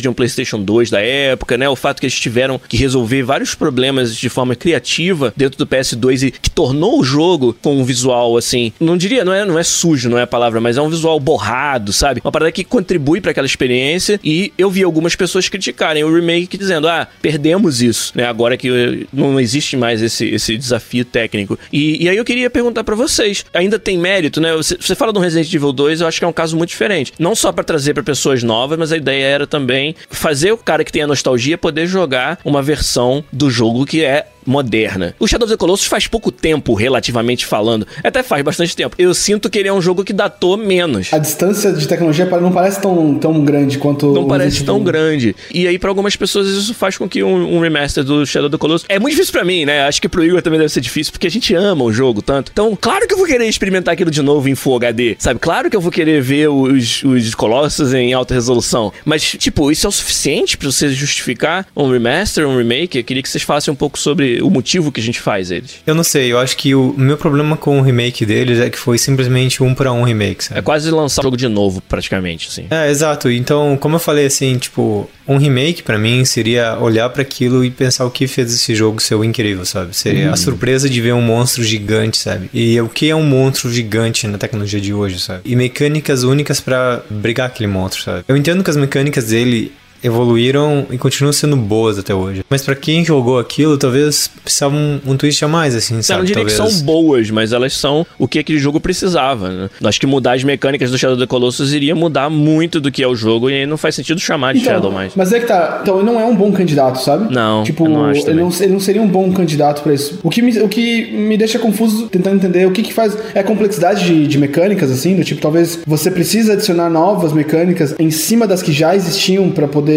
de um PlayStation 2 da época, né? O fato que eles tiveram que resolver vários problemas de forma criativa dentro do PS2 e que tornou o jogo com um visual assim, não diria, não é, não é sujo, não é a palavra, mas é um visual borrado, sabe? Uma parada que contribui pra aquela experiência e eu vi algumas pessoas criticarem o remake dizendo: "Ah, perdemos isso", né? Agora que eh, não existe mais esse, esse desafio técnico. E, e aí eu queria perguntar pra vocês, ainda tem mérito, né? Você, você fala do Resident Evil 2, eu acho que é um caso muito diferente. Não só pra trazer pra pessoas novas, mas a ideia era também fazer o cara que tem a nostalgia poder jogar uma versão do jogo que é moderna. O Shadow of the Colossus faz pouco tempo, relativamente falando. Até faz bastante tempo. Eu sinto que ele é um jogo que datou menos. A distância de tecnologia não parece tão, tão grande quanto. Não parece tão grande. E aí, pra algumas pessoas, isso faz com que um, um remaster do Shadow of the Colossus. É muito difícil pra mim, né? Acho que pro Igor também deve ser difícil, porque a gente ama o jogo tanto. Então, claro que eu vou querer experimentar aquilo de novo em Full HD, sabe? Claro que eu vou querer ver os, os Colossus em alta resolução. Mas, tipo, isso é o suficiente pra você justificar um remaster, um remake? Eu queria que vocês falassem um pouco sobre o motivo que a gente faz eles. Eu não sei, eu acho que o meu problema com o remake deles é que foi simplesmente um pra um remake, sabe? É quase lançar o jogo de novo, praticamente, assim. É, exato. Então, como eu falei assim, tipo, um remake pra mim seria olhar pra aquilo e pensar o que fez esse jogo ser incrível, sabe? Seria a surpresa de ver um monstro gigante, sabe? E o que é um monstro gigante na tecnologia de hoje, sabe? E mecânicas únicas pra brigar aquele monstro, sabe? Eu entendo que as mecânicas dele evoluíram e continuam sendo boas até hoje. Mas para quem jogou aquilo, talvez precisava um, um twist a mais, assim, sabe? Eu não diria talvez... que são boas, mas elas são o que aquele jogo precisava, né? Acho que mudar as mecânicas do Shadow of the Colossus iria mudar muito do que é o jogo e aí não faz sentido chamar de Então, Shadow mais. Mas é que tá. Então, ele não é um bom candidato, sabe? Não, Tipo, eu não acho ele, não, ele não seria um bom candidato pra isso. O que me, o que me deixa confuso tentando entender o que que faz. É a complexidade de, de mecânicas, assim, do tipo, talvez você precisa adicionar novas mecânicas em cima das que já existiam pra poder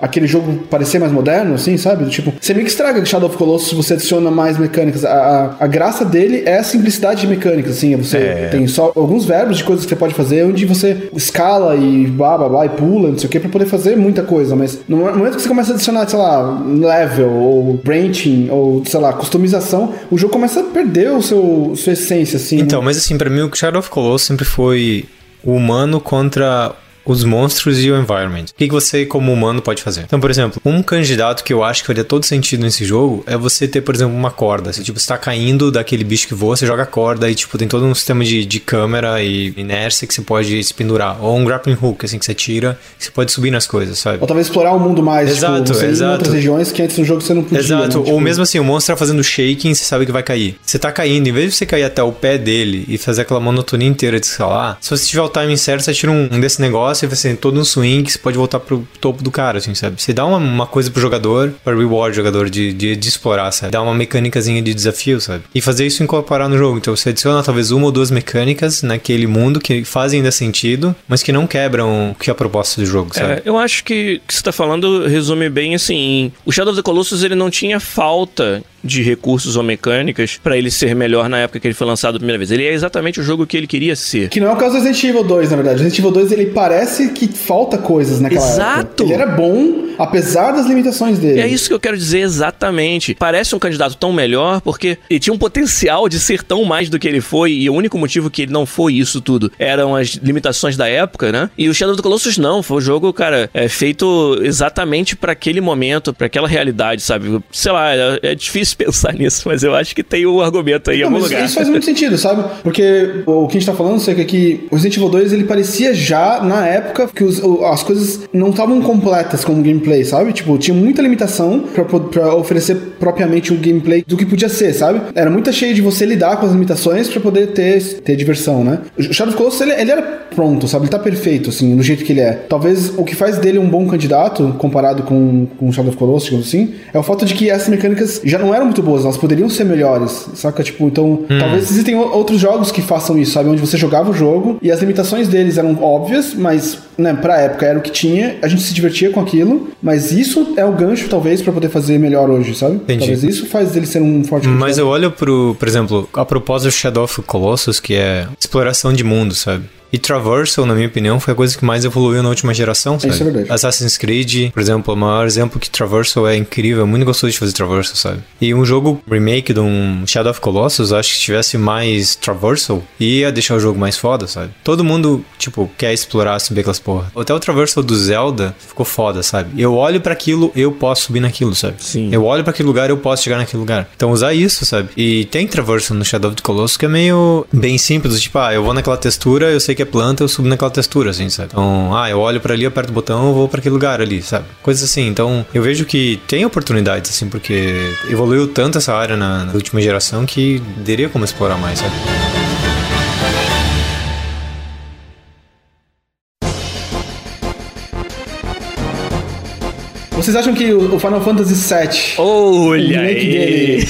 aquele jogo parecer mais moderno, assim, sabe? Tipo, você meio que estraga Shadow of Colossus se você adiciona mais mecânicas. A, a, a graça dele é a simplicidade de mecânicas, assim. Você É. tem só alguns verbos de coisas que você pode fazer, onde você escala e blá blá blá e pula, não sei o que, pra poder fazer muita coisa. Mas no momento que você começa a adicionar, sei lá, level ou branching ou, sei lá, customização, o jogo começa a perder o seu sua essência, assim. Então, né? mas assim, pra mim o Shadow of Colossus sempre foi o humano contra os monstros e o environment. O que, que você, como humano, pode fazer? Então, por exemplo, um candidato que eu acho que faria todo sentido nesse jogo é você ter, por exemplo, uma corda. Você, tipo, está caindo daquele bicho que voa, você joga a corda e, tipo, tem todo um sistema de, de câmera e inércia que você pode se pendurar. Ou um grappling hook, assim, que você tira e você pode subir nas coisas, sabe? Ou talvez explorar o mundo mais, Exato, tipo, exato. outras regiões que antes no jogo você não podia. Exato, né? Tipo, ou mesmo assim, o monstro tá fazendo shaking, você sabe que vai cair. Você tá caindo, em vez de você cair até o pé dele e fazer aquela monotonia inteira de escalar, se você tiver o timing certo, você tira um, um desse negócio e você tem todo um swing, você pode voltar pro topo do cara, assim, sabe? Você dá uma, uma coisa pro jogador, para reward o jogador de, de, de explorar, sabe? Dá uma mecânicazinha de desafio, sabe? E fazer isso incorporar no jogo. Então você adiciona talvez uma ou duas mecânicas naquele mundo que fazem ainda sentido, mas que não quebram o que é a proposta do jogo, sabe? É, eu acho que o que você tá falando resume bem assim. O Shadow of the Colossus ele não tinha falta de recursos ou mecânicas pra ele ser melhor na época que ele foi lançado a primeira vez. Ele é exatamente o jogo que ele queria ser. Que não é o caso do Resident Evil 2, na verdade. Resident Evil 2, ele parece que falta coisas naquela Exato. época. Ele era bom, apesar das limitações dele. É isso que eu quero dizer exatamente. Parece um candidato tão melhor porque ele tinha um potencial de ser tão mais do que ele foi e o único motivo que ele não foi isso tudo eram as limitações da época, né? E o Shadow of the Colossus não, foi um jogo, cara, é feito exatamente pra aquele momento, pra aquela realidade, sabe? Sei lá, é, é difícil pensar nisso, mas eu acho que tem um argumento aí em Não, algum mas lugar. isso faz muito sentido, sabe? Porque o que a gente tá falando, Seca, é que o Resident Evil 2 ele parecia já na época que os- o- as coisas não estavam completas como gameplay, sabe? Tipo, tinha muita limitação pra, pra oferecer propriamente um gameplay do que podia ser, sabe? Era muito cheio de você lidar com as limitações pra poder ter, ter diversão, né? O Shadow of Colossus, ele, ele era pronto, sabe? Ele tá perfeito, assim, no jeito que ele é. Talvez o que faz dele um bom candidato, comparado com, com o Shadow of Colossus, digamos assim, é o fato de que essas mecânicas já não eram muito boas, elas poderiam ser melhores, saca? Tipo, então, talvez existem outros jogos que façam isso, sabe? Onde você jogava o jogo e as limitações deles eram óbvias, mas, né, pra época era o que tinha, a gente se divertia com aquilo, mas isso é o gancho, talvez, pra poder fazer melhor hoje, sabe? Entendi. Talvez isso faz dele ser um forte Mas eu olho pro, por exemplo, a propósito do Shadow of Colossus, que é exploração de mundo, sabe? E Traversal, na minha opinião, foi a coisa que mais evoluiu na última geração, sabe? Isso é verdade. Assassin's Creed, por exemplo, o maior exemplo que Traversal é incrível, é muito gostoso de fazer Traversal, sabe? E um jogo remake de um Shadow of Colossus, acho que se tivesse mais Traversal, ia deixar o jogo mais foda, sabe? Todo mundo, tipo, quer explorar, subir aquelas porra. Até o Traversal do Zelda ficou foda, sabe? Eu olho pra aquilo, eu posso subir naquilo, sabe? Sim. Eu olho pra aquele lugar, eu posso chegar naquele lugar. Então usar isso, sabe? E tem Traversal no Shadow of the Colossus que é meio bem simples, tipo, ah, eu vou naquela textura, eu sei que é planta, eu subo naquela textura, assim, sabe? Então, ah, eu olho pra ali, aperto o botão, eu vou pra aquele lugar ali, sabe? Coisas assim. Então, eu vejo que tem oportunidades, assim, porque evoluiu tanto essa área na, na última geração que teria como explorar mais, sabe? Vocês acham que o o Final Fantasy VII, o Olha remake aí. dele,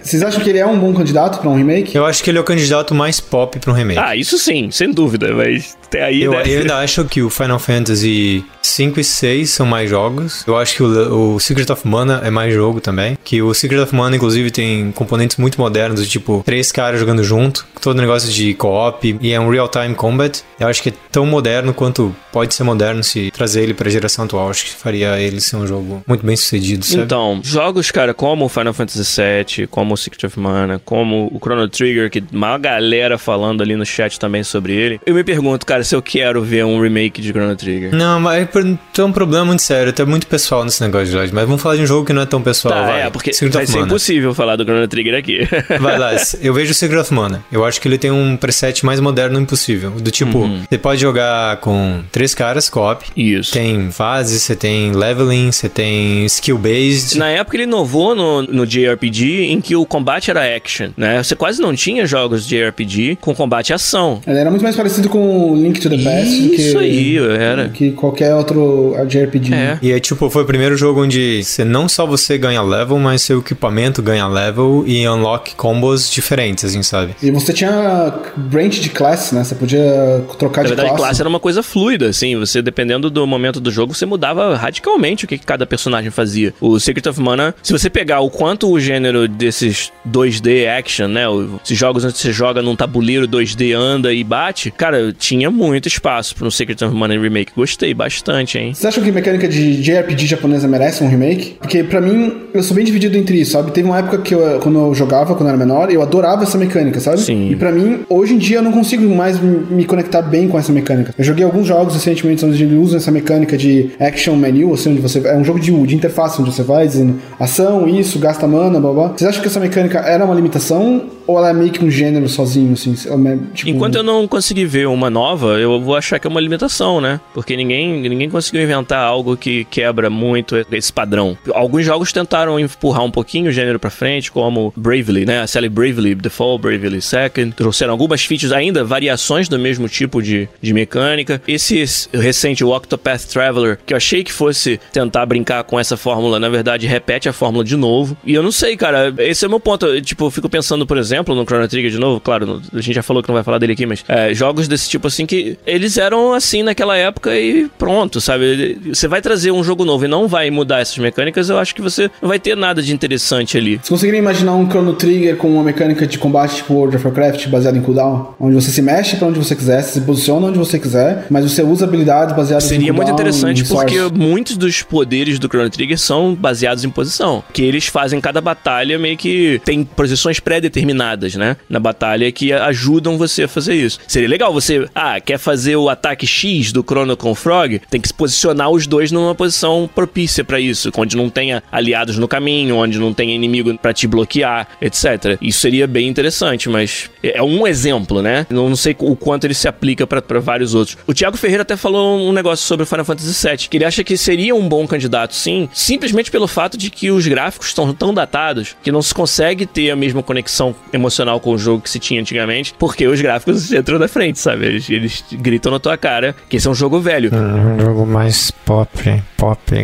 vocês acham que ele é um bom candidato pra um remake? Eu acho que ele é o candidato mais pop pra um remake. Ah, isso sim, sem dúvida, mas até aí, Eu, né? eu ainda acho que o Final Fantasy 5 e 6 são mais jogos. Eu acho que o, o Secret of Mana é mais jogo também. Que o Secret of Mana, inclusive, tem componentes muito modernos, do tipo três caras jogando junto, todo negócio de co-op e é um real-time combat. Eu acho que é tão moderno quanto pode ser moderno se trazer ele pra geração atual. Acho que faria ele ser ser um jogo muito bem sucedido, sabe? Então, jogos, cara, como o Final Fantasy VII, como o Secret of Mana, como o Chrono Trigger, que uma galera falando ali no chat também sobre ele. Eu me pergunto, cara, se eu quero ver um remake de Chrono Trigger. Não, mas tem um problema muito sério, tem muito pessoal nesse negócio de Jorge, mas vamos falar de um jogo que não é tão pessoal, Tá, vai. é, porque Secret vai ser Mana. impossível falar do Chrono Trigger aqui. Vai lá, eu vejo o Secret of Mana. Eu acho que ele tem um preset mais moderno impossível. Do tipo, Uhum. você pode jogar com três caras, co-op. Isso. Tem fase, você tem leveling, você tem skill-based. Na época ele inovou no, no JRPG em que o combate era action, né? Você quase não tinha jogos de JRPG com combate e ação. Ele era muito mais parecido com Link to the Past do que, Isso aí, era. que qualquer outro JRPG. É. E é tipo, foi o primeiro jogo onde você não só você ganha level, mas seu equipamento ganha level e unlock combos diferentes, assim, sabe? E você tinha branch de classe, né? Você podia trocar Na de verdade, classe. classe era uma coisa fluida, assim. Você, dependendo do momento do jogo, você mudava radicalmente o que, que cada personagem fazia. O Secret of Mana, se você pegar o quanto o gênero desses 2D action, né? Esses jogos onde você joga num tabuleiro 2D, anda e bate, cara, tinha muito espaço para um Secret of Mana Remake. Gostei bastante, hein? Você acha que mecânica de JRPG japonesa merece um remake? Porque pra mim, eu sou bem dividido entre isso, sabe? Teve uma época que eu, quando eu jogava, quando eu era menor, eu adorava essa mecânica, sabe? Sim. E pra mim, hoje em dia, eu não consigo mais me conectar bem com essa mecânica. Eu joguei alguns jogos recentemente onde ele usa essa mecânica de action menu, assim, onde você. É um jogo de, de interface, onde você vai dizendo ação, isso, gasta mana, blá blá. Vocês acham que essa mecânica era uma limitação? Ou ela é meio que um gênero sozinho, assim? É, tipo, Enquanto eu não conseguir ver uma nova, eu vou achar que é uma limitação, né? Porque ninguém, ninguém conseguiu inventar algo que quebra muito esse padrão. Alguns jogos tentaram empurrar um pouquinho o gênero pra frente, como Bravely, né? A série Bravely Default, Bravely Second. Trouxeram algumas features ainda, variações do mesmo tipo de, de mecânica. Esse recente, o Octopath Traveler, que eu achei que fosse tentar brincar com essa fórmula, na verdade, repete a fórmula de novo. E eu não sei, cara, esse é o meu ponto. Eu, tipo, eu fico pensando, por exemplo, no Chrono Trigger de novo, claro, a gente já falou que não vai falar dele aqui, mas é, jogos desse tipo assim que eles eram assim naquela época e pronto, sabe? Você vai trazer um jogo novo e não vai mudar essas mecânicas, eu acho que você não vai ter nada de interessante ali. Vocês conseguiriam imaginar um Chrono Trigger com uma mecânica de combate tipo World of Warcraft baseada em cooldown? Onde você se mexe pra onde você quiser, se posiciona onde você quiser, mas você usa habilidades baseadas em Seria muito cooldown, interessante porque muitos dos poderes do Chrono Trigger são baseados em posição. Que eles fazem cada batalha meio que tem posições pré-determinadas, né? Na batalha que ajudam você a fazer isso. Seria legal você, ah, quer fazer o ataque X do Chrono com o Frog? Tem que se posicionar os dois numa posição propícia pra isso, onde não tenha aliados no caminho, onde não tenha inimigo pra te bloquear, etc. Isso seria bem interessante, mas é um exemplo, né? Não sei o quanto ele se aplica pra vários outros. O Thiago Ferreira até falou um negócio sobre o Final Fantasy VII, que ele acha que seria um bom candidato, sim, simplesmente pelo fato de que os gráficos estão tão datados que não se consegue ter a mesma conexão emocional com o jogo que se tinha antigamente, porque os gráficos entram na frente, sabe? Eles, eles gritam na tua cara que esse é um jogo velho. Um jogo mais pop, pop.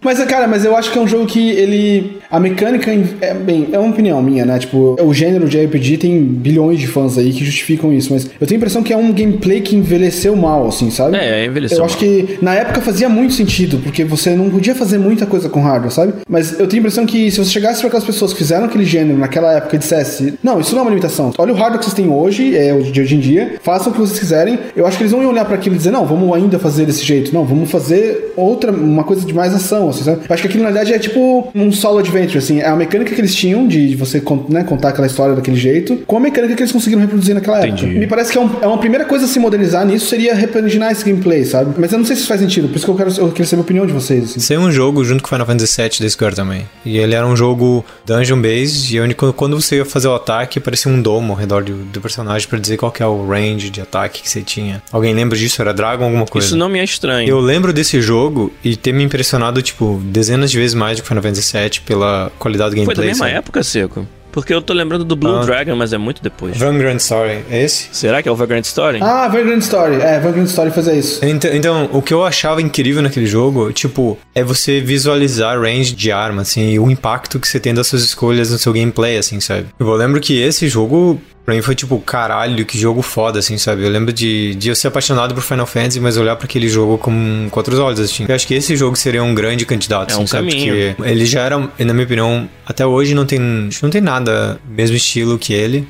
Mas, cara, mas eu acho que é um jogo que ele. A mecânica. É, bem, é uma opinião minha, né? Tipo, o gênero de RPG tem bilhões de fãs aí que justificam isso, mas eu tenho a impressão que é um gameplay que envelheceu mal, assim, sabe? É, envelheceu Eu mal. acho que na época fazia muito sentido, porque você não podia fazer muita coisa com hardware, sabe? Mas eu tenho a impressão que se você chegasse para aquelas pessoas que fizeram aquele gênero naquela época e dissesse, não, isso não é uma limitação. Olha o hardware que vocês têm hoje, é, de hoje em dia, façam o que vocês quiserem. Eu acho que eles não iam olhar para aquilo e dizer, não, vamos ainda fazer desse jeito. Não, vamos fazer outra, uma coisa de mais ação, assim, sabe? Eu acho que aquilo na verdade é tipo um solo adventure, assim. É a mecânica que eles tinham de você né, contar aquela história daquele jeito, com a mecânica que eles conseguiram reproduzir naquela Entendi. época. Me parece que é, um- é uma primeira coisa a se modernizar nisso seria repaginar esse gameplay, sabe? Mas eu não sei se isso faz sentido, por isso que eu quero eu queria saber a opinião de vocês. Assim. Saiu um jogo junto com Final Fantasy VII da Square também. E ele era um jogo dungeon based, e onde quando- você ia fazer o ataque, parecia um domo ao redor do, do personagem pra dizer qual que é o range de ataque que você tinha. Alguém lembra disso? Era Dragon alguma coisa? Isso não me é estranho. Eu lembro desse jogo e ter me impressionado, tipo, dezenas de vezes mais do que Final Fantasy VII pela qualidade do Foi gameplay. da mesma sabe? época, Seco? Porque eu tô lembrando do Blue Ah. Dragon, mas é muito depois. Vagrant Story, é esse? Será que é o Vagrant Story? Ah, Vagrant Story. É, Vagrant Story fazia isso. Então, então, o que eu achava incrível naquele jogo, tipo, é você visualizar range de arma, assim, e o impacto que você tem das suas escolhas no seu gameplay, assim, sabe? Eu lembro que esse jogo, pra mim, foi tipo, caralho, que jogo foda, assim, sabe? Eu lembro de, de eu ser apaixonado por Final Fantasy, mas olhar pra aquele jogo com, com outros olhos, assim. Eu acho que esse jogo seria um grande candidato, É assim, um sabe? caminho. Porque ele já era, na minha opinião, até hoje não tem, não tem nada mesmo estilo que ele.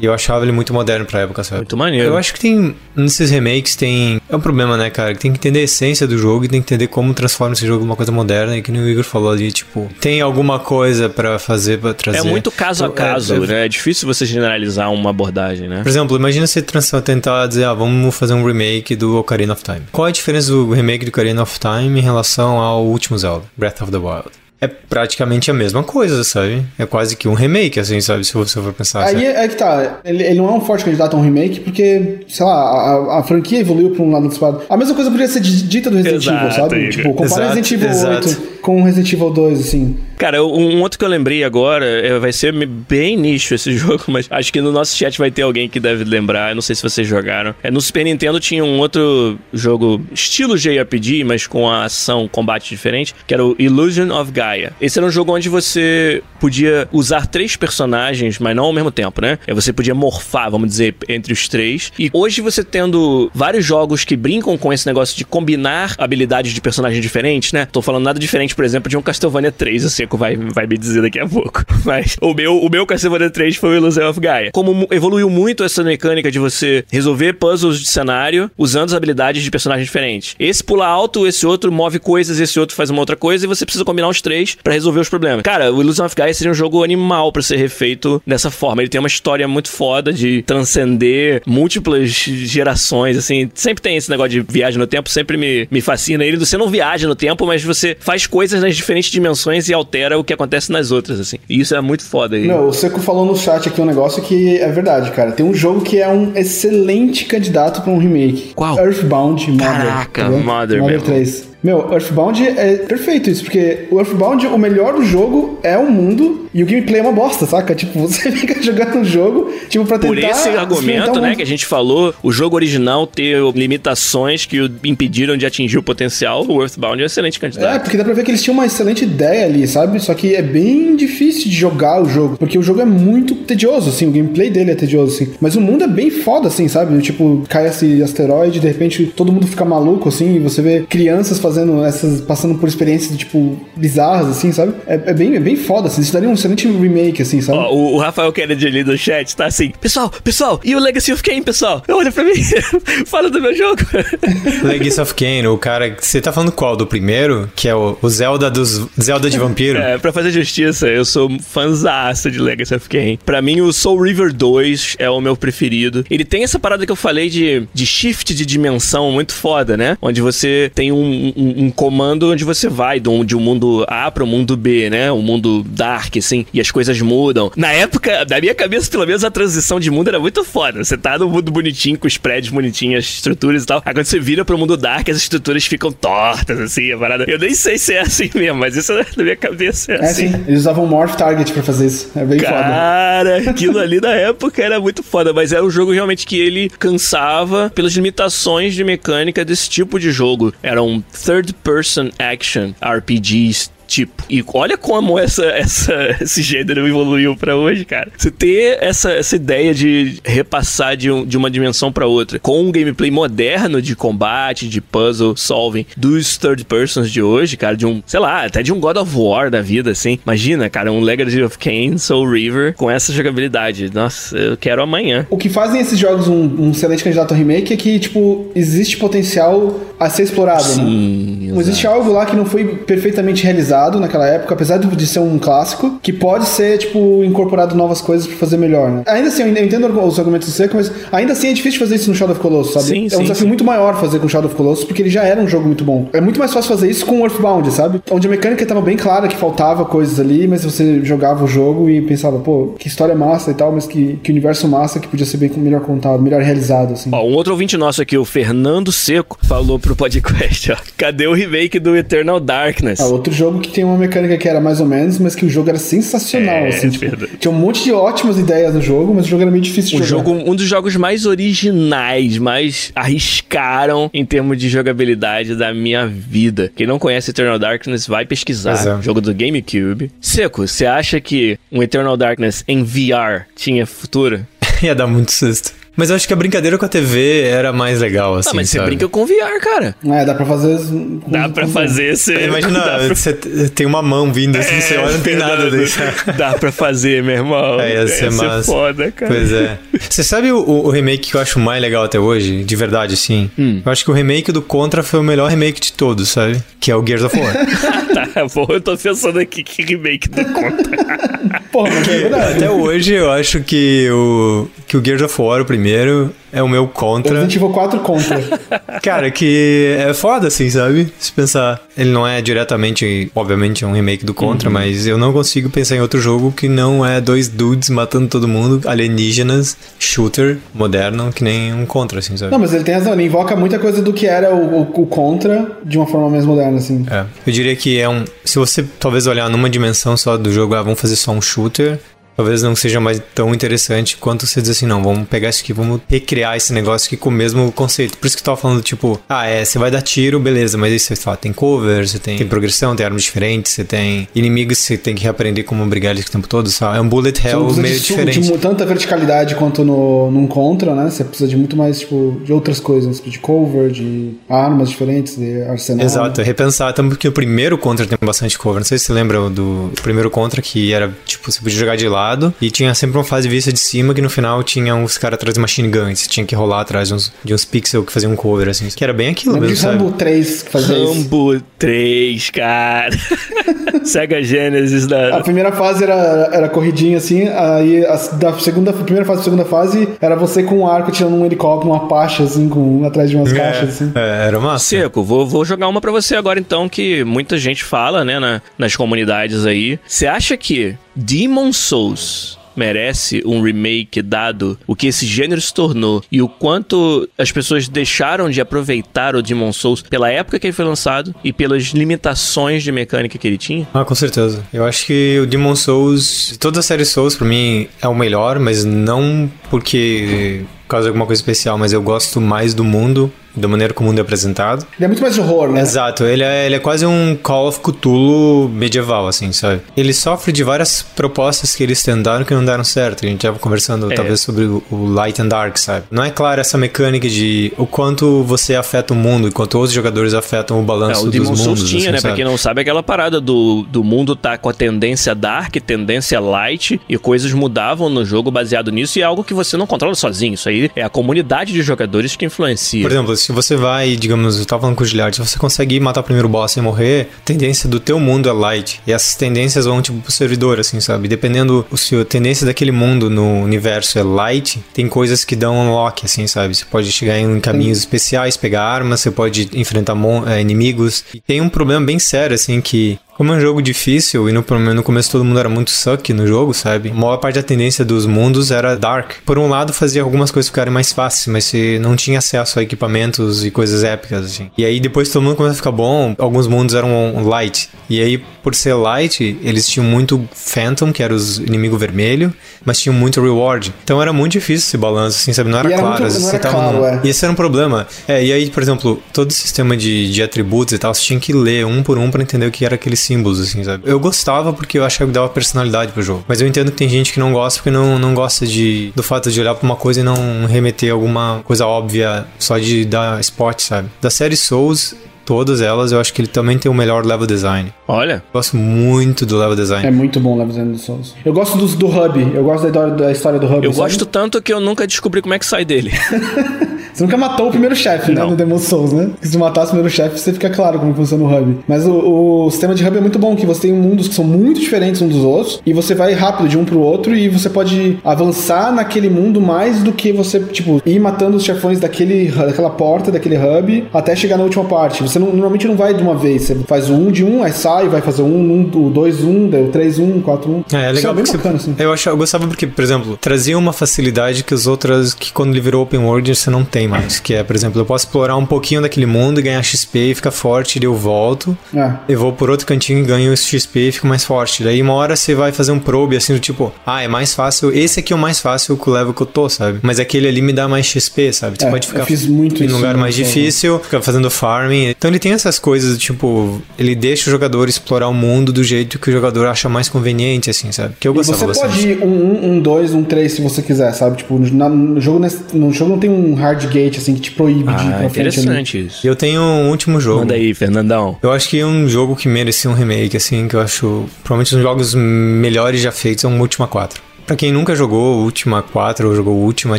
E eu achava ele muito moderno pra época, sabe? Muito maneiro. Eu acho que tem, nesses remakes, tem... É um problema, né, cara? Que tem que entender a essência do jogo e tem que entender como transforma esse jogo em uma coisa moderna. E que o Igor falou ali, tipo, tem alguma coisa pra fazer, pra trazer. É muito caso a é- caso, é- né? É difícil você generalizar uma abordagem, né? Por exemplo, imagina você tentar dizer, ah, vamos fazer um remake do Ocarina of Time. Qual é a diferença do remake do Ocarina of Time em relação ao último Zelda, Breath of the Wild? É praticamente a mesma coisa, sabe? É quase que um remake, assim, sabe? Se você for pensar. Aí sabe? é, é que tá, ele, ele não é um forte candidato a um remake, porque, sei lá, a, a franquia evoluiu pra um lado disparado. A mesma coisa poderia ser di- dita do Resident Evil, sabe? Tipo, compara Exato, Resident Evil exato. 8 com Resident Evil 2, assim. Cara, um outro que eu lembrei agora é, vai ser bem nicho esse jogo, mas acho que no nosso chat vai ter alguém que deve lembrar. Eu não sei se vocês jogaram. É, no Super Nintendo tinha um outro jogo estilo JRPG, mas com a ação, combate diferente, que era o Illusion of Gaia. Esse era um jogo onde você podia usar três personagens, mas não ao mesmo tempo, né? É, Você podia morfar, vamos dizer, entre os três. E hoje você tendo vários jogos que brincam com esse negócio de combinar habilidades de personagens diferentes, né? Tô falando nada diferente, por exemplo, de um Castlevania 3, o Seco vai, vai me dizer daqui a pouco. Mas o meu, o meu Castlevania 3 foi o Illusion of Gaia. Como evoluiu muito essa mecânica de você resolver puzzles de cenário usando as habilidades de personagens diferentes. Esse pula alto, esse outro move coisas, esse outro faz uma outra coisa e você precisa combinar os três pra resolver os problemas. Cara, o Illusion of Gaia seria um jogo animal pra ser refeito dessa forma. Ele tem uma história muito foda de transcender múltiplas gerações, assim. Sempre tem esse negócio de viagem no tempo, sempre me, me fascina ele. Você não viaja no tempo, mas você faz coisas nas diferentes dimensões e altera o que acontece nas outras, assim. E isso é muito foda. E... Meu, o Seco falou no chat aqui um negócio que é verdade, cara. Tem um jogo que é um excelente candidato pra um remake. Qual? Earthbound Mother. Caraca, tá? Mother Mother mesmo. 3. Meu, Earthbound é perfeito isso, porque o Earthbound, o melhor do jogo é o mundo e o gameplay é uma bosta, saca? Tipo, você fica jogando um jogo, tipo, pra tentar... Por esse argumento, o né, que a gente falou, o jogo original ter limitações que o impediram de atingir o potencial, o Earthbound é um excelente É, candidato. porque dá pra ver que eles tinham uma excelente ideia ali, sabe? Só que é bem difícil de jogar o jogo, porque o jogo é muito tedioso, assim, o gameplay dele é tedioso, assim. Mas o mundo é bem foda, assim, sabe? Tipo, cai esse asteroide, de repente todo mundo fica maluco, assim, e você vê crianças fazendo essas, passando por experiências, tipo, bizarras, assim, sabe? É, é bem, é bem foda, assim, isso daria um excelente remake, assim, sabe? Ó, o, o Rafael Kennedy ali do chat tá assim, pessoal, pessoal, e o Legacy of Kain, pessoal? Olha pra mim, fala do meu jogo. Legacy of Kain, o cara. Você tá falando qual? Do primeiro? Que é o, o Zelda dos. Zelda de vampiro? É, pra fazer justiça, eu sou fãzaço de Legacy of Kain. Pra mim, o Soul River 2 é o meu preferido. Ele tem essa parada que eu falei de, de shift de dimensão muito foda, né? Onde você tem um, um, um comando onde você vai de um, de um mundo A pro mundo B, né? Um mundo dark, assim, e as coisas mudam. Na época, da minha cabeça, pelo menos, a transição de mundo era muito foda. Você tá no mundo bonitinho, com os prédios bonitinhos, as estruturas e tal. Quando você vira pro mundo dark, as estruturas ficam tortas, assim, a parada. Eu nem sei se é assim mesmo, mas isso na minha cabeça é, É assim. sim, eles usavam Morph Target pra fazer isso. É bem foda. Cara, aquilo ali na época era muito foda, mas era um jogo realmente que ele cansava pelas limitações de mecânica desse tipo de jogo. Era um third person action RPGs tipo. E olha como essa, essa, esse gênero evoluiu pra hoje, cara. Você ter essa, essa ideia de repassar de, um- de uma dimensão pra outra com um gameplay moderno de combate, de puzzle solving dos third persons de hoje, cara, de um, sei lá, até de um God of War da vida, assim. Imagina, cara, um Legacy of Kain, Soul River com essa jogabilidade. Nossa, eu quero amanhã. O que fazem esses jogos um, um excelente candidato a remake é que, tipo, existe potencial a ser explorado, né? Sim, existe algo lá que não foi perfeitamente realizado naquela época, apesar de ser um clássico, que pode ser, tipo, incorporado novas coisas pra fazer melhor, né? Ainda assim, eu entendo os argumentos do Seco, mas ainda assim é difícil fazer isso no Shadow of Colossus, sabe? Sim, é sim, um desafio sim. muito maior fazer com Shadow of Colossus, porque ele já era um jogo muito bom. É muito mais fácil fazer isso com Earthbound, sabe? Onde a mecânica tava bem clara que faltava coisas ali, mas você jogava o jogo e pensava, pô, que história massa e tal, mas que, que universo massa que podia ser bem melhor contado, melhor realizado, assim. Ó, um outro ouvinte nosso aqui, o Fernando Seco, falou pro podcast, ó. Cadê o remake do Eternal Darkness? Ah, outro jogo que tem uma mecânica que era mais ou menos, mas que o jogo era sensacional, É, assim, tipo, verdade. tinha um monte de ótimas ideias no jogo, mas o jogo era meio difícil de Um jogar. jogo, um dos jogos mais originais, mais arriscaram em termos de jogabilidade da minha vida. Quem não conhece Eternal Darkness, vai pesquisar. É. Jogo do GameCube. Seco, você acha que um Eternal Darkness em VR tinha futuro? Ia dar muito susto. Mas eu acho que a brincadeira com a TV era mais legal, assim. Ah, mas você sabe? brinca com VR, cara. É, dá pra fazer. Dá pra fazer esse. Imagina, pra... você tem uma mão vindo assim, você olha não tem nada disso. Dá pra fazer, meu irmão. É, ia ser massa. foda, cara. Pois é. Você sabe o, o remake que eu acho mais legal até hoje? De verdade, assim? Hum. Eu acho que o remake do Contra foi o melhor remake de todos, sabe? Que é o Gears of War. tá, pô, eu tô pensando aqui que remake do conta. Porra, é verdade. até hoje eu acho que o, que o Gears of War, o primeiro, é o meu Contra. Resident Evil 4 contra. Cara, que é foda, assim, sabe? Se pensar. Ele não é diretamente, obviamente, um remake do Contra, Uhum. mas eu não consigo pensar em outro jogo que não é dois dudes matando todo mundo, alienígenas, shooter, moderno, que nem um Contra, assim, sabe? Não, mas ele tem razão, ele invoca muita coisa do que era o, o, o contra de uma forma mais moderna, assim. É. Eu diria que é um. Se você talvez olhar numa dimensão só do jogo, ah, vamos fazer só um shooter. Talvez não seja mais tão interessante quanto você dizer assim, não, vamos pegar isso aqui, vamos recriar esse negócio aqui com o mesmo conceito. Por isso que eu tava falando, tipo, ah, é, você vai dar tiro, beleza, mas aí você fala, tem cover, você tem, tem progressão, tem armas diferentes, você tem inimigos que você tem que reaprender como brigar eles o tempo todo, sabe? É um bullet hell meio de, diferente. de tanta verticalidade quanto no, num contra, né? Você precisa de muito mais, tipo, de outras coisas, de cover, de armas diferentes, de arsenal. Exato, repensar. Também porque o primeiro Contra tem bastante cover. Não sei se você lembra do primeiro Contra, que era, tipo, você podia jogar de lado e tinha sempre uma fase vista de cima que no final tinha uns caras atrás de machine gun. e Você tinha que rolar atrás de uns, de uns pixels que faziam um cover, assim. Que era bem aquilo Lembra mesmo, sabe? Rambo 3 que fazia isso. Rambo 3, cara. Sega Genesis A da. primeira fase era, era corridinha assim, aí a, da segunda, a primeira fase segunda fase era você com um arco tirando um helicóptero, uma Apache assim, com, atrás de umas caixas assim. É, era massa. Seco, vou, vou jogar uma pra você agora então, que muita gente fala, né, na- nas comunidades aí. Você acha que Demon Souls merece um remake dado o que esse gênero se tornou e o quanto as pessoas deixaram de aproveitar o Demon Souls pela época que ele foi lançado e pelas limitações de mecânica que ele tinha? Ah, com certeza. Eu acho que o Demon Souls, toda a série Souls pra mim é o melhor, mas não porque por causa de alguma coisa especial, mas eu gosto mais do mundo, da maneira como o mundo é apresentado. Ele é muito mais de horror, né? Exato, ele é, ele é quase um Call of Cthulhu medieval, assim, sabe? Ele sofre de várias propostas que eles tentaram que não deram certo. A gente tava conversando, É. talvez, sobre o, Light and Dark, sabe? Não é clara essa mecânica de o quanto você afeta o mundo e quanto outros jogadores afetam o É, balanço o dos Demon mundos. Souls tinha, assim, né? Pra sabe? quem não sabe, aquela parada do, do mundo tá com a tendência dark, tendência light, e coisas mudavam no jogo baseado nisso, e é algo que você não controla sozinho. Isso aí é a comunidade de jogadores que influencia. Por exemplo, se você vai, digamos, eu tava falando com o Giliard, se você conseguir matar o primeiro boss e morrer, a tendência do teu mundo é light. E essas tendências vão, tipo, pro servidor, assim, sabe? Dependendo o seu a tendência daquele mundo no universo é light, tem coisas que dão unlock, assim, sabe? Você pode chegar em caminhos especiais, pegar armas, você pode enfrentar eh, inimigos. E tem um problema bem sério, assim, que como é um jogo difícil e no, no começo todo mundo era muito suck no jogo, sabe? A maior parte da tendência dos mundos era dark. Por um lado, fazia algumas coisas ficarem mais fáceis, mas você não tinha acesso a equipamentos e coisas épicas, assim. E aí depois todo mundo começou a ficar bom, alguns mundos eram light. E aí, por ser light, eles tinham muito Phantom, que era os inimigo vermelho, mas tinham muito reward. Então era muito difícil esse balanço, assim, sabe? Não era E era claro. muito- não era claro, é. E esse era um problema. É, e aí, por exemplo, todo o sistema de, de atributos e tal, você tinha que ler um por um pra entender o que era aqueles símbolos, assim, sabe? Eu gostava porque eu achava que dava personalidade pro jogo. Mas eu entendo que tem gente que não gosta porque não, não gosta de, do fato de olhar pra uma coisa e não remeter alguma coisa óbvia só de dar spot, sabe? Da série Souls, todas elas, eu acho que ele também tem o melhor level design. Olha, Gosto muito do level design. É muito bom o Level Design do Souls. Eu gosto dos, do Hub, eu gosto da, história- da história do Hub. eu sabe? gosto tanto que eu nunca descobri como é que sai dele. Você nunca matou o primeiro chefe, né? No Demon Souls, né? Porque se tu matasse o primeiro chefe, você fica claro como funciona o hub. Mas o, o sistema de hub é muito bom, que você tem mundos que são muito diferentes uns dos outros, e você vai rápido de um pro outro, e você pode avançar naquele mundo mais do que você, tipo, ir matando os chefões daquele, daquela porta, daquele hub, até chegar na última parte. Você não- normalmente não vai de uma vez, você faz o um de um, aí sai, vai fazer um, um o dois um, daí o três um, quatro um. É, é Isso legal é bem porque bacana, você, assim. eu, achava, eu gostava porque, por exemplo, trazia uma facilidade que os outras, que quando ele virou open world você não tem mais. Que é, por exemplo, eu posso explorar um pouquinho daquele mundo e ganhar XP e ficar forte, daí eu volto. É. Eu vou por outro cantinho e ganho esse XP e fico mais forte. Daí uma hora você vai fazer um probe assim do tipo, ah, é mais fácil. Esse aqui é o mais fácil com o level que eu tô, sabe? Mas aquele ali me dá mais XP, sabe? Você É, pode ficar em isso lugar mais difícil, ficar fazendo farming. Então ele tem essas coisas, tipo, ele deixa o jogador explorar o mundo do jeito que o jogador acha mais conveniente, assim, sabe? Que eu E gostava você bastante. pode ir um 1, um 2, um 3 se você quiser, sabe? Tipo, na- no, jogo, nesse- no jogo não tem um hard gate assim que te proíbe de ir Ah, pra frente. ali. interessante isso. E eu tenho um último jogo. Manda aí, Fernandão. Eu acho que um jogo que merecia um remake, assim, que eu acho provavelmente um dos jogos melhores já feitos é um Ultima 4. Pra quem nunca jogou Ultima 4 ou jogou Ultima,